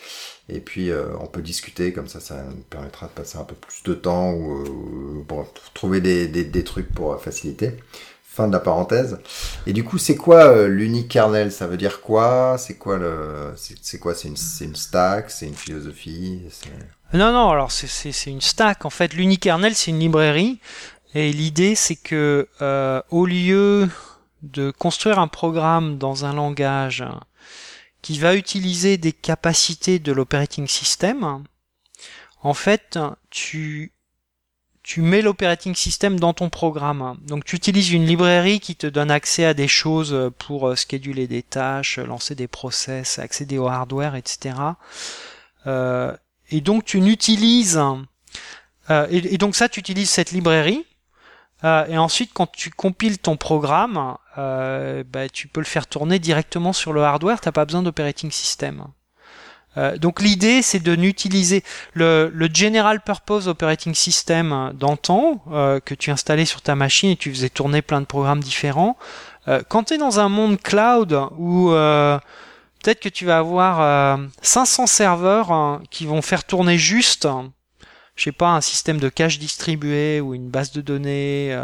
Et puis euh, on peut discuter, comme ça ça nous permettra de passer un peu plus de temps ou euh, pour trouver des, des, trucs pour faciliter. Fin de la parenthèse. Et du coup, c'est quoi euh, l'unique kernel Ça veut dire quoi? C'est quoi le C'est quoi? C'est une, une stack? C'est une philosophie? Non, non. Alors c'est une stack. En fait, l'unique kernel, c'est une librairie. Et l'idée, c'est que euh, au lieu de construire un programme dans un langage qui va utiliser des capacités de l'operating system, en fait, tu, tu mets l'operating system dans ton programme. Donc tu utilises une librairie qui te donne accès à des choses pour euh, scheduler des tâches, lancer des process, accéder au hardware, etc. Euh, et donc tu n'utilises euh, et, donc ça tu utilises cette librairie et ensuite, quand tu compiles ton programme, euh, bah, tu peux le faire tourner directement sur le hardware. T'as pas besoin d'operating system. Euh, donc l'idée, c'est de n'utiliser le, general purpose operating system d'antan euh, que tu installais sur ta machine et tu faisais tourner plein de programmes différents. Quand tu es dans un monde cloud où peut-être que tu vas avoir 500 serveurs hein, qui vont faire tourner juste je sais pas, un système de cache distribué ou une base de données.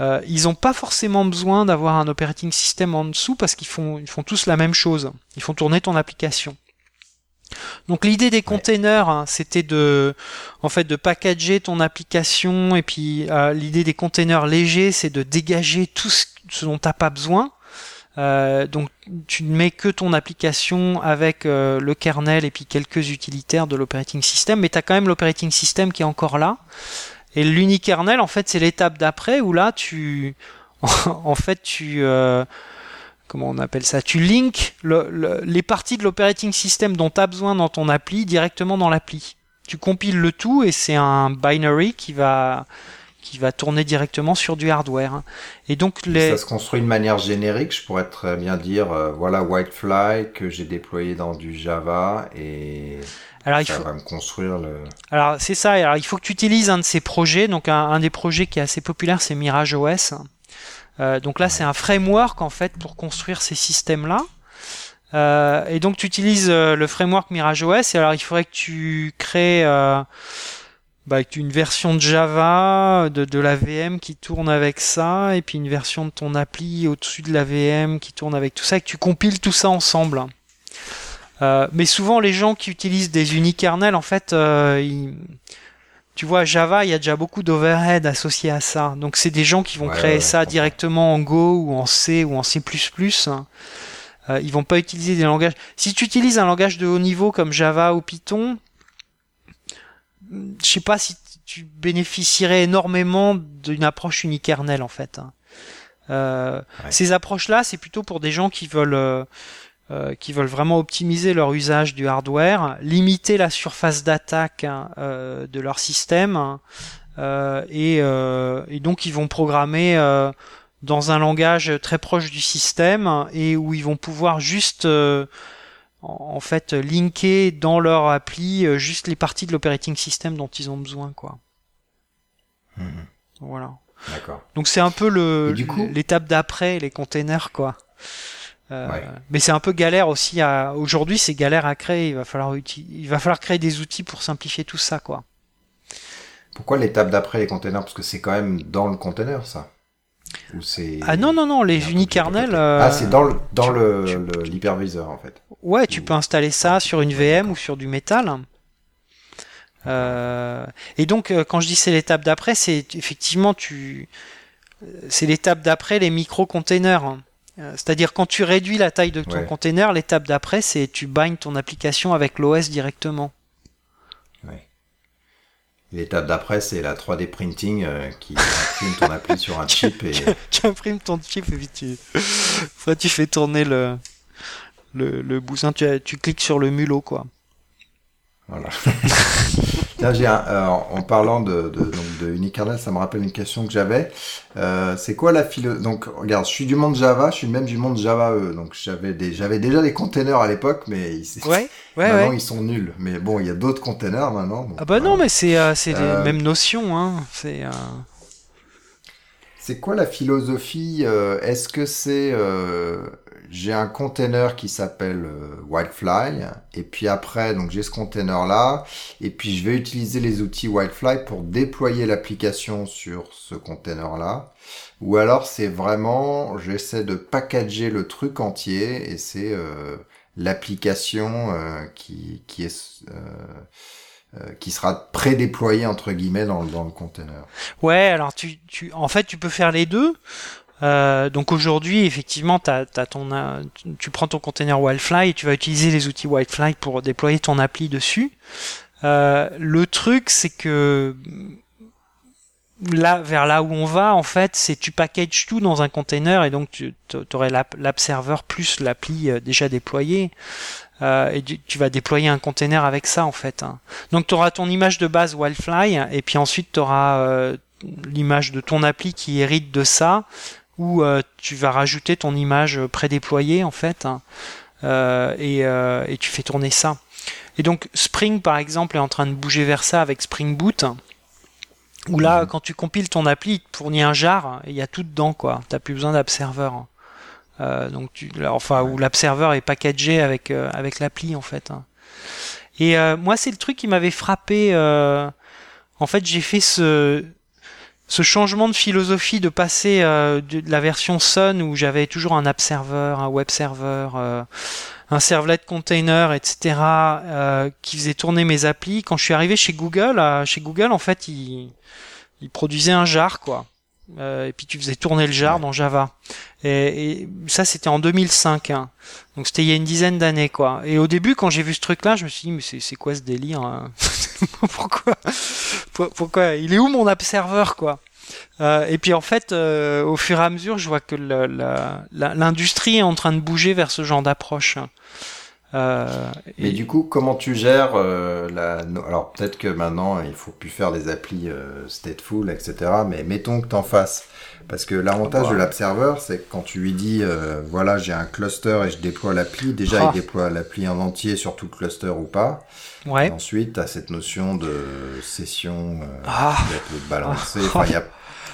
Euh, ils n'ont pas forcément besoin d'avoir un operating system en dessous parce qu'ils font, ils font tous la même chose. Ils font tourner ton application. Donc l'idée des containers, hein, c'était de, en fait, de packager ton application et puis euh, l'idée des containers légers, c'est de dégager tout ce, ce dont t'as pas besoin euh, donc tu ne mets que ton application avec euh, le kernel et puis quelques utilitaires de l'operating system, mais tu as quand même l'operating system qui est encore là. Et l'unikernel, en fait, c'est l'étape d'après où là, tu, en fait, tu, euh, comment on appelle ça, tu links les parties de l'operating system dont tu as besoin dans ton appli directement dans l'appli. Tu compiles le tout et c'est un binary qui va qui va tourner directement sur du hardware. Et donc les... Ça se construit de manière générique, je pourrais très bien dire, euh, voilà Whitefly que j'ai déployé dans du Java et alors, il ça faut... va me construire le... Alors c'est ça, alors il faut que tu utilises un de ces projets, donc un, des projets qui est assez populaire c'est Mirage OS. Euh, donc là c'est un framework en fait pour construire ces systèmes-là. Euh, et donc tu utilises euh, le framework Mirage OS et alors il faudrait que tu crées bah, une version de Java, de, de la VM qui tourne avec ça, et puis une version de ton appli au-dessus de la VM qui tourne avec tout ça, et que tu compiles tout ça ensemble. Euh, mais souvent, les gens qui utilisent des unikernels, en fait, euh, tu vois, Java, il y a déjà beaucoup d'overhead associés à ça. Donc, c'est des gens qui vont créer ça directement en Go ou en C ou en C++. Euh, ils vont pas utiliser des langages. Si tu utilises un langage de haut niveau comme Java ou Python, je sais pas si tu bénéficierais énormément d'une approche unikernel en fait. Hein. Euh, ces approches-là, c'est plutôt pour des gens qui veulent euh, euh, qui veulent vraiment optimiser leur usage du hardware, limiter la surface d'attaque hein, de leur système, hein, et, et, donc ils vont programmer dans un langage très proche du système et où ils vont pouvoir juste en fait linker dans leur appli euh, juste les parties de l'operating system dont ils ont besoin quoi. Mhm. Voilà. D'accord. Donc c'est un peu le l'étape d'après les containers quoi. Euh, mais c'est un peu galère aussi à aujourd'hui c'est galère à créer il va falloir il va falloir créer des outils pour simplifier tout ça quoi. Pourquoi l'étape d'après les containers? Parce que c'est quand même dans le container ça ah non, non, non, les unikernels. Euh, ah, c'est dans le dans le, l'hyperviseur en fait. Ouais, tu peux installer ça sur une VM ou sur du métal. Euh, et donc, euh, quand je dis c'est l'étape d'après, c'est effectivement tu, c'est l'étape d'après les micro-containers. C'est-à-dire quand tu réduis la taille de ton container, l'étape d'après c'est tu binds ton application avec l'OS directement. L'étape d'après, c'est la 3D printing euh, qui imprime ton appli sur un chip. Et... tu, imprimes ton chip et puis tu, tu fais tourner le, le, le bousin, tu, tu cliques sur le mulot, quoi. Voilà. j'ai euh, en parlant de, de, donc de Unikernel, ça me rappelle une question que j'avais. Euh, c'est quoi la philo Donc, regarde, je suis du monde Java, je suis même du monde Java E. Donc, j'avais des, j'avais déjà des containers à l'époque, mais ils, ouais, ouais, maintenant ils sont nuls. Mais bon, il y a d'autres containers maintenant. ah bah non, mais c'est, euh, c'est les mêmes notions. Hein. C'est. C'est quoi la philosophie Est-ce que c'est j'ai un container qui s'appelle euh, Wildfly et puis après donc j'ai ce container là et puis je vais utiliser les outils Wildfly pour déployer l'application sur ce container là ou alors c'est vraiment j'essaie de packager le truc entier et c'est euh, l'application euh, qui qui est qui sera pré-déployée entre guillemets dans, dans le container. Ouais, alors tu, tu en fait tu peux faire les deux. Euh, donc aujourd'hui, effectivement, ton, tu prends ton container Wildfly et tu vas utiliser les outils Wildfly pour déployer ton appli dessus. Euh, le truc, c'est que là, vers là où on va, en fait, c'est tu packages tout dans un container et donc tu aurais l'app server plus l'appli euh, déjà déployée. et tu, vas déployer un container avec ça en fait. Hein. Donc tu auras ton image de base Wildfly et puis ensuite tu auras l'image de ton appli qui hérite de ça où euh, tu vas rajouter ton image prédéployée en fait hein, euh, euh, et, tu fais tourner ça. Et donc Spring par exemple est en train de bouger vers ça avec Spring Boot où là mhm. quand tu compiles ton appli il te fournit un jar et il y a tout dedans quoi. T'as plus besoin d'Observer. donc tu, enfin où l'Observer est packagé avec avec l'appli en fait. Hein. Et moi c'est le truc qui m'avait frappé. en fait j'ai fait ce ce changement de philosophie de passer euh, de, la version Sun où j'avais toujours un app server, un web server, euh, un servlet container, etc. Euh, qui faisait tourner mes applis. Quand je suis arrivé chez Google, chez Google en fait, ils il produisaient un jar quoi. et puis tu faisais tourner le jar dans Java. Et, ça c'était en 2005. Hein. Donc c'était il y a une dizaine d'années quoi. Et au début quand j'ai vu ce truc là, je me suis dit mais c'est quoi ce délire hein? pourquoi, pourquoi Il est où mon app server, quoi euh, et puis en fait, euh, au fur et à mesure, je vois que l'industrie est en train de bouger vers ce genre d'approche. Euh, Mais du coup, comment tu gères la Alors peut-être que maintenant, il faut plus faire des applis stateful, etc. Mais mettons que tu en fasses. Parce que l'avantage de l'app server, c'est que quand tu lui dis, voilà, j'ai un cluster et je déploie l'appli, déjà il ah. déploie l'appli en entier sur tout le cluster ou pas. Ouais. ensuite, tu as cette notion de session euh, ah. qui va être balancée. Enfin, il y a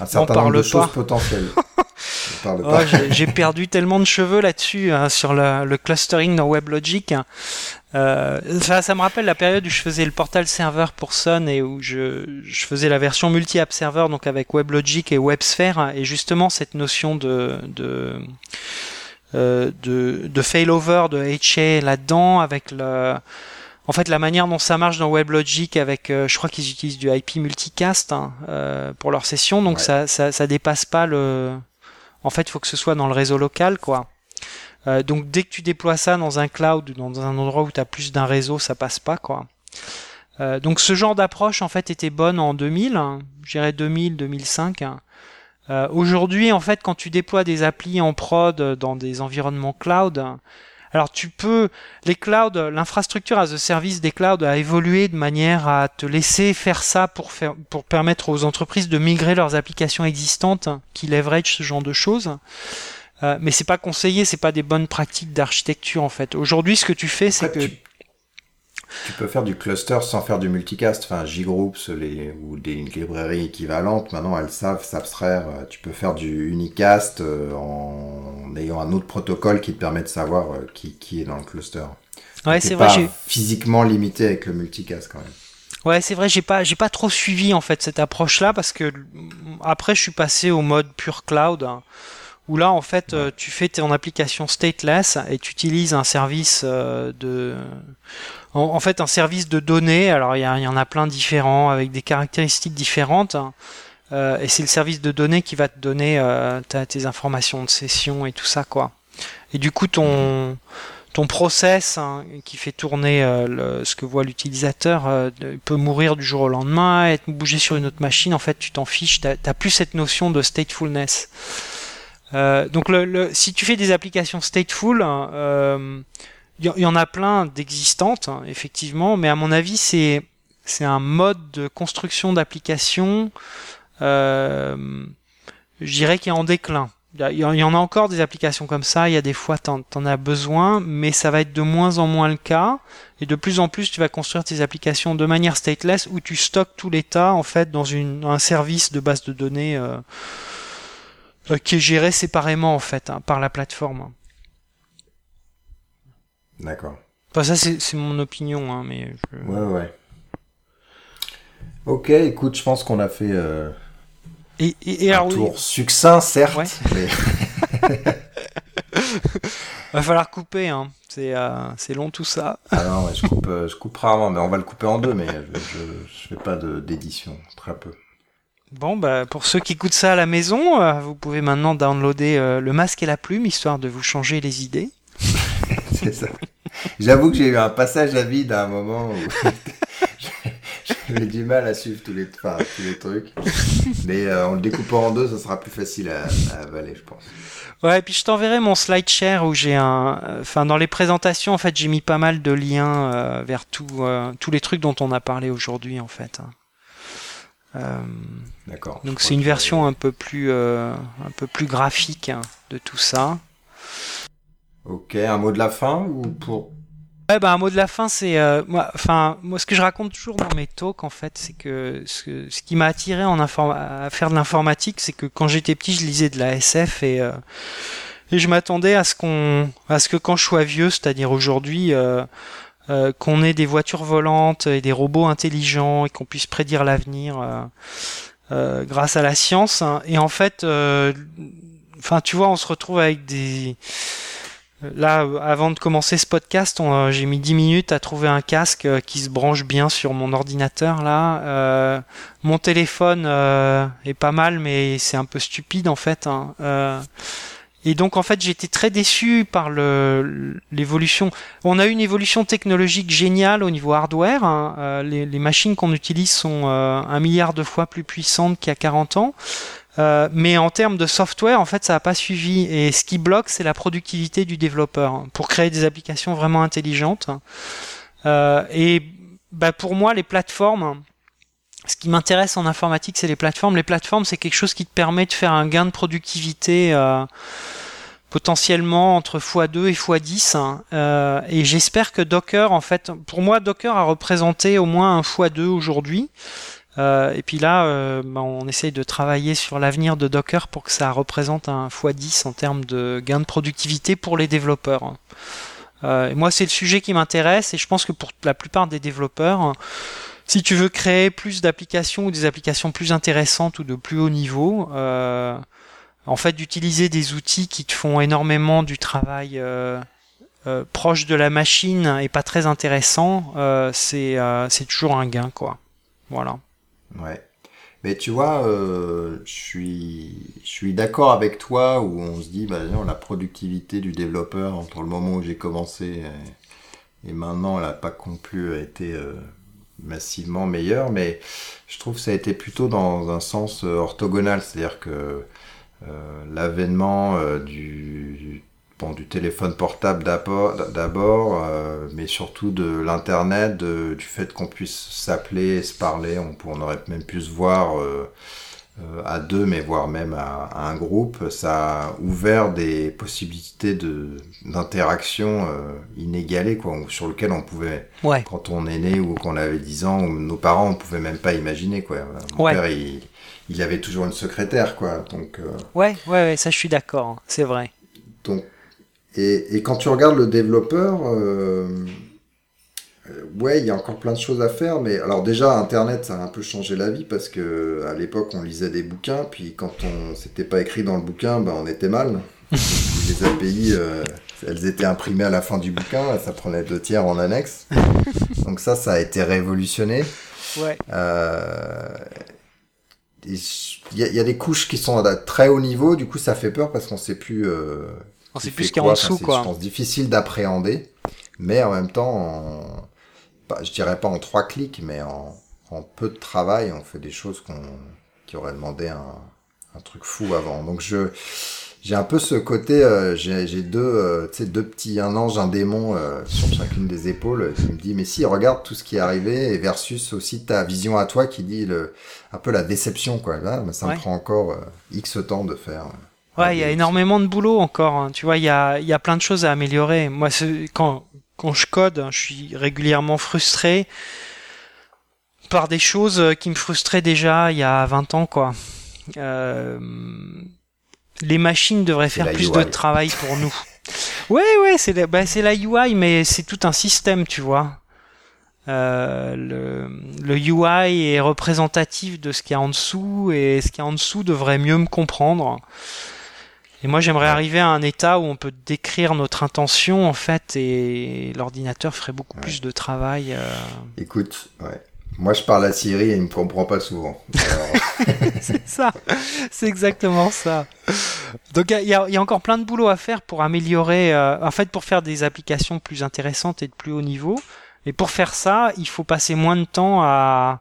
un certain nombre de choses potentielles. J'ai perdu tellement de cheveux là-dessus hein, sur le, le, clustering dans WebLogic. Euh, ça, ça, me rappelle la période où je faisais le portal serveur pour Sun et où je, je faisais la version multi-app serveur donc avec WebLogic et WebSphere et justement cette notion de de euh, de, de failover de HA là-dedans avec le en fait, la manière dont ça marche dans WebLogic avec, euh, je crois qu'ils utilisent du IP multicast hein, euh, pour leur session, donc ça, ça, ça, dépasse pas le. En fait, il faut que ce soit dans le réseau local, quoi. Euh, donc dès que tu déploies ça dans un cloud ou dans un endroit où tu as plus d'un réseau, ça passe pas, quoi. Euh, donc ce genre d'approche en fait était bonne en 2000, hein, je dirais 2000, 2005. Hein. Aujourd'hui, en fait, quand tu déploies des applis en prod dans des environnements cloud, alors tu peux, les clouds, l'infrastructure as a service des clouds a évolué de manière à te laisser faire ça pour faire, pour permettre aux entreprises de migrer leurs applications existantes qui leverage ce genre de choses. Euh, mais c'est pas conseillé, c'est pas des bonnes pratiques d'architecture en fait. Aujourd'hui, ce que tu fais, c'est que tu peux faire du cluster sans faire du multicast. Enfin, JGroups les, ou des librairies équivalentes, maintenant elles savent s'abstraire. Tu peux faire du unicast euh, en ayant un autre protocole qui te permet de savoir euh, qui, qui est dans le cluster. Ouais, c'est vrai. Physiquement limité avec le multicast quand même. Ouais, c'est vrai, j'ai pas, j'ai pas trop suivi en fait cette approche-là parce que après je suis passé au mode pure cloud. Hein, où là en fait euh, tu fais ton application stateless et tu utilises un service de fait un service de données. Alors il y, en a plein différents avec des caractéristiques différentes. Euh, et c'est le service de données qui va te donner euh, tes informations de session et tout ça quoi. Et du coup ton ton process hein, qui fait tourner euh, ce que voit l'utilisateur euh, peut mourir du jour au lendemain, être bougé sur une autre machine. En fait, tu t'en fiches, t'as plus cette notion de statefulness. Euh, donc, le, le, si tu fais des applications stateful, hein, il y, en a plein d'existantes, hein, effectivement, mais à mon avis, c'est c'est un mode de construction d'application, euh, je dirais, qui est en déclin. Il y, en a encore des applications comme ça, il y a des fois tu en as besoin, mais ça va être de moins en moins le cas, et de plus en plus tu vas construire tes applications de manière stateless, où tu stockes tout l'état en fait dans une, un service de base de données euh, euh qui est géré séparément en fait hein, par la plateforme. D'accord. Enfin, ça, c'est mon opinion, hein, mais. Ouais, ouais. Ok, écoute, je pense qu'on a fait euh, et, et, un tour succinct, certes, mais. va falloir couper, hein. C'est euh, long tout ça. Ah non, je, coupe, je coupe rarement, mais on va le couper en deux, mais je, je, fais pas d'édition, très peu. Bon, bah, pour ceux qui écoutent ça à la maison, euh, vous pouvez maintenant downloader le masque et la plume, histoire de vous changer les idées. c'est ça. J'avoue que j'ai eu un passage à vide à un moment où j'avais du mal à suivre tous les, enfin, tous les trucs. Mais euh, en le découpant en deux, ça sera plus facile à, à avaler, je pense. Ouais, et puis je t'enverrai mon slide share où j'ai un, enfin dans les présentations en fait j'ai mis pas mal de liens euh, vers tout, euh, tous les trucs dont on a parlé aujourd'hui en fait. Euh, D'accord. Donc c'est une version un peu plus, un peu plus graphique hein, de tout ça. Ok, un mot de la fin ou pour Ouais, bah, un mot de la fin, c'est euh, moi, enfin moi ce que je raconte toujours dans mes talks en fait, c'est que ce, ce qui m'a attiré en à faire de l'informatique, c'est que quand j'étais petit, je lisais de la SF et euh, et je m'attendais à ce qu'on à ce que quand je sois vieux, c'est-à-dire aujourd'hui, euh, euh qu'on ait des voitures volantes et des robots intelligents et qu'on puisse prédire l'avenir euh, grâce à la science. Hein. Et en fait, enfin tu vois, on se retrouve avec des Là, avant de commencer ce podcast, euh, j'ai mis 10 minutes à trouver un casque euh, qui se branche bien sur mon ordinateur. Là, euh, mon téléphone est pas mal, mais c'est un peu stupide en fait. Hein. Et donc, en fait, j'étais très déçu par l'évolution. On a eu une évolution technologique géniale au niveau hardware. Hein. Les, les, machines qu'on utilise sont un milliard de fois plus puissantes qu'il y a 40 ans. Euh, mais en termes de software, en fait, ça n'a pas suivi. Et ce qui bloque, c'est la productivité du développeur hein, pour créer des applications vraiment intelligentes. Euh, et bah, pour moi, les plateformes, ce qui m'intéresse en informatique, c'est les plateformes. Les plateformes, c'est quelque chose qui te permet de faire un gain de productivité. Euh, potentiellement entre x2 et x10 hein. euh, et j'espère que Docker en fait pour moi Docker a représenté au moins un x2 aujourd'hui euh, et puis là, euh, bah, on essaye de travailler sur l'avenir de Docker pour que ça représente un x10 en termes de gain de productivité pour les développeurs. Euh, moi, c'est le sujet qui m'intéresse et je pense que pour la plupart des développeurs, si tu veux créer plus d'applications ou des applications plus intéressantes ou de plus haut niveau, euh, en fait, d'utiliser des outils qui te font énormément du travail euh, euh, proche de la machine et pas très intéressant, euh, c'est euh, c'est toujours un gain, quoi. Voilà. Ouais. Mais tu vois, euh, je suis, je suis d'accord avec toi où on se dit, bah, la productivité du développeur entre le moment où j'ai commencé et, maintenant, elle n'a pas non plus été euh, massivement meilleure, mais je trouve que ça a été plutôt dans un sens euh, orthogonal, c'est-à-dire que euh, l'avènement euh, du, bon, du téléphone portable d'abord, mais surtout de l'internet, du fait qu'on puisse s'appeler, se parler, on, on aurait même pu se voir à deux, mais voire même à, à un groupe, ça a ouvert des possibilités de d'interaction euh, inégalées, quoi, sur lesquelles on pouvait, Ouais. quand on est né ou qu'on avait 10 ans, ou nos parents, on pouvait même pas imaginer, quoi. Mon Ouais. père, il, il avait toujours une secrétaire, quoi, donc. euh, Ouais, ouais, ouais, ça je suis d'accord, hein, c'est vrai. donc, et, et quand tu regardes le développeur, euh, euh, ouais, il y a encore plein de choses à faire, mais alors déjà, Internet, ça a un peu changé la vie parce que à l'époque, on lisait des bouquins, puis quand on s'était pas écrit dans le bouquin, ben, on était mal. les API, euh, elles étaient imprimées à la fin du bouquin, ça prenait deux tiers en annexe. Donc ça, ça a été révolutionné. Ouais. Euh, Il y, a- il y a des couches qui sont à très haut niveau, du coup ça fait peur parce qu'on sait plus. Euh, On sait plus ce qu'il y a en Enfin, dessous, c'est, quoi. Je pense difficile d'appréhender, mais en même temps, pas- je dirais pas en trois clics, mais en, en peu de travail, on fait des choses qu'on qui auraient demandé un, un truc fou avant. Donc je j'ai un peu ce côté, euh, j'ai, j'ai deux, euh, tu sais, deux petits, un ange, un démon euh, sur chacune des épaules qui me dit mais si regarde tout ce qui est arrivé et versus aussi ta vision à toi qui dit le, un peu la déception quoi. Là, mais ça Ouais. me prend encore x temps de faire. Ouais, il y a énormément de boulot encore. hein. Tu vois, il y a, y a plein de choses à améliorer. Moi, c'est- quand, quand je code, hein, je suis régulièrement frustré par des choses euh, qui me frustraient déjà il y a 20 ans, quoi. Euh, les machines devraient faire plus UI. de travail pour nous. Ouais, ouais, c'est la, bah, c'est la UI, mais c'est tout un système, tu vois. Euh, le, le UI est représentatif de ce qu'il y a en dessous et ce qu'il y a en dessous devrait mieux me comprendre. Et moi, j'aimerais arriver à un état où on peut décrire notre intention en fait et l'ordinateur ferait beaucoup Ouais. plus de travail. euh. Écoute, ouais. Moi, je parle à Siri et il me comprend pas souvent. Alors, c'est ça, c'est exactement ça. Donc il y, y a encore plein de boulot à faire pour améliorer, euh, en fait, pour faire des applications plus intéressantes et de plus haut niveau. Et pour faire ça, il faut passer moins de temps à,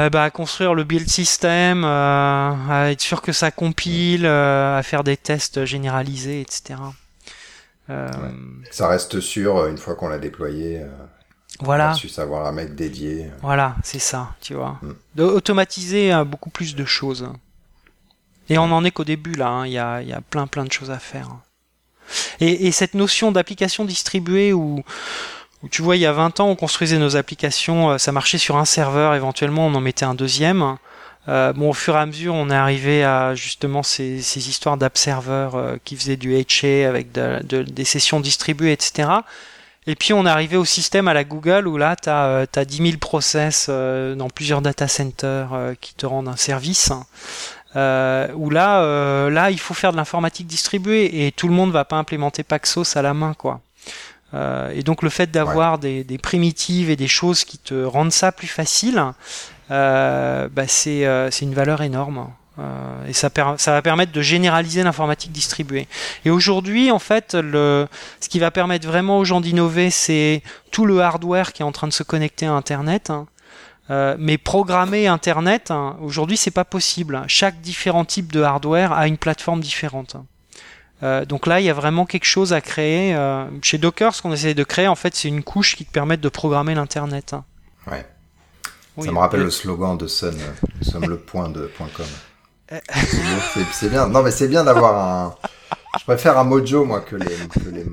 euh, bah, à construire le build system, euh, à être sûr que ça compile, euh, à faire des tests généralisés, etc. Euh, ça reste sûr une fois qu'on l'a déployé. Voilà. Versus avoir un mec dédié. Voilà, c'est ça, tu vois. Mm. De automatiser beaucoup plus de choses. Et on en est qu'au début là, hein. il y, y a plein plein de choses à faire. Et, et cette notion d'application distribuée où tu vois, il y a 20 ans, on construisait nos applications, euh, ça marchait sur un serveur, éventuellement on en mettait un deuxième. Euh, bon, au fur et à mesure, on est arrivé à justement ces, ces histoires d'app serveurs euh, qui faisaient du HA avec de- de- des sessions distribuées, etc. Et puis on est arrivé au système à la Google où là, tu as, 10 000 process euh, dans plusieurs data centers euh, qui te rendent un service. Euh, où là, euh, là, il faut faire de l'informatique distribuée et tout le monde va pas implémenter Paxos à la main, quoi. Euh, et donc le fait d'avoir des, des primitives et des choses qui te rendent ça plus facile, euh, bah, c'est euh, c'est une valeur énorme. Euh, et ça, ça va permettre de généraliser l'informatique distribuée. Et aujourd'hui, en fait, le, ce qui va permettre vraiment aux gens d'innover, c'est tout le hardware qui est en train de se connecter à Internet. hein. Euh, mais programmer Internet, hein, aujourd'hui, c'est pas possible. Chaque différent type de hardware a une plateforme différente. Euh, donc là, il y a vraiment quelque chose à créer. Euh, chez Docker, ce qu'on essaie de créer, en fait, c'est une couche qui te permet de programmer l'Internet. Ouais. Oui. Ça me rappelle le slogan de Sun, euh, nous sommes le point de point .com. C'est c'est bien. Non, mais c'est bien d'avoir un. Je préfère un mojo moi que les que les,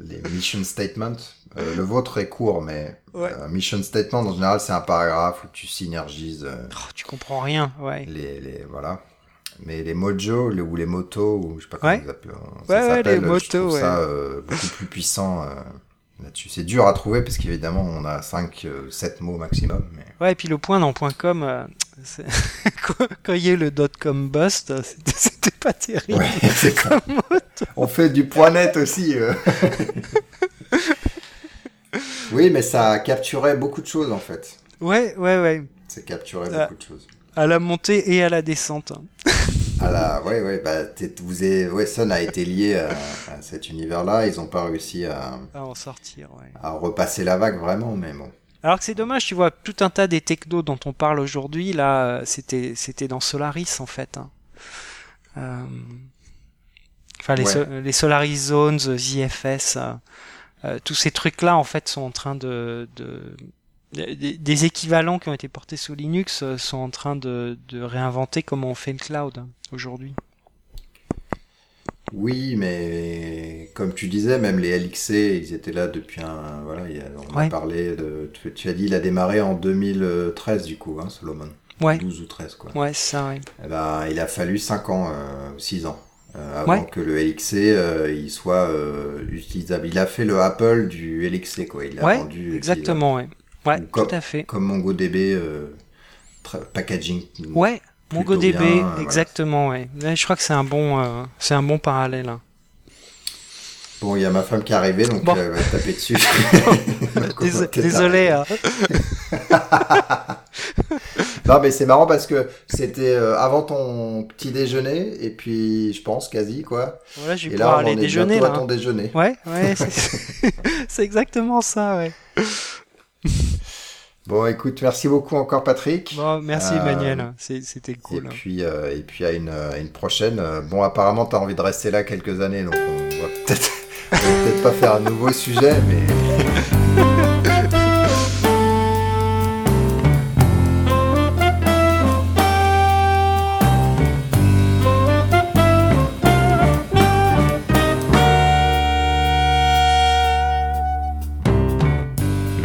les mission statements. Euh, le vôtre est court, mais Ouais. euh, mission statement en général c'est un paragraphe où tu synergises euh, Oh, tu comprends rien, ouais. les, les voilà. Mais les Mojo ou les motos, ou je sais pas comment Ouais. ils appellent. Ouais, ouais, s'appelle, les je motos, trouve ouais. ça euh, beaucoup plus puissant euh, là-dessus. C'est dur à trouver parce qu'évidemment, on a 5, 7 mots maximum. Mais... Ouais, et puis le point dans .com, euh, c'est- quand il y a eu le .com bust, euh, c'était- c'était pas terrible. Ouais, c'est ça. On fait du point net aussi. euh. oui, mais ça capturait beaucoup de choses en fait. Ouais, ouais, ouais. Ça capturait Ah. beaucoup de choses. À la montée et à la descente. Ah là, ouais, ouais, bah, vous avez, Sun a été lié à, à cet univers-là. Ils ont pas réussi à, À en sortir, ouais. à repasser la vague vraiment, mais bon. Alors que c'est dommage, tu vois, tout un tas des technos dont on parle aujourd'hui, là, euh, c'était, c'était dans Solaris, en fait. hein. Euh, Enfin, les, Ouais. so- les Solaris Zones, ZFS, euh, euh, tous ces trucs-là, en fait, sont en train de... de des, des équivalents qui ont été portés sous Linux euh, sont en train de, de réinventer comment on fait le cloud hein, aujourd'hui. Oui, mais comme tu disais, même les LXC, ils étaient là depuis un. Voilà, il y a- on a parlé de. Tu, as dit, il a démarré en 2013 du coup, hein, Solomon. Ouais, 12 ou 13 quoi. ouais, ça, ouais. Eh ben, il a fallu 5 ans, euh, 6 ans, euh, avant Ouais. que le LXC euh, il soit euh, utilisable. Il a fait le Apple du LXC, quoi. Il l'a Ouais, rendu exactement, ouais. Ouais, comme- tout à fait. Comme MongoDB, packaging. Ouais, MongoDB, bien, euh, exactement, ouais. Ouais, Je crois que c'est un bon, euh, c'est un bon parallèle. hein. Bon, il y a ma femme qui est arrivée, donc Bon. euh, elle va taper dessus. Désolé. hein. Non, mais c'est marrant parce que c'était euh, avant ton petit déjeuner, et puis je pense quasi, quoi. Voilà, je vais Et là, aller est déjeuner bientôt là. à ton hein. déjeuner. Ouais, ouais, c'est c'est exactement ça, ouais. Bon, écoute, merci beaucoup encore, Patrick. Bon, merci Euh, Emmanuel, c'était Et cool. hein. puis, euh, et puis à une, à une prochaine. Euh, Bon, apparemment, tu as envie de rester là quelques années, donc on va peut-être on va peut-être pas faire un nouveau sujet, mais.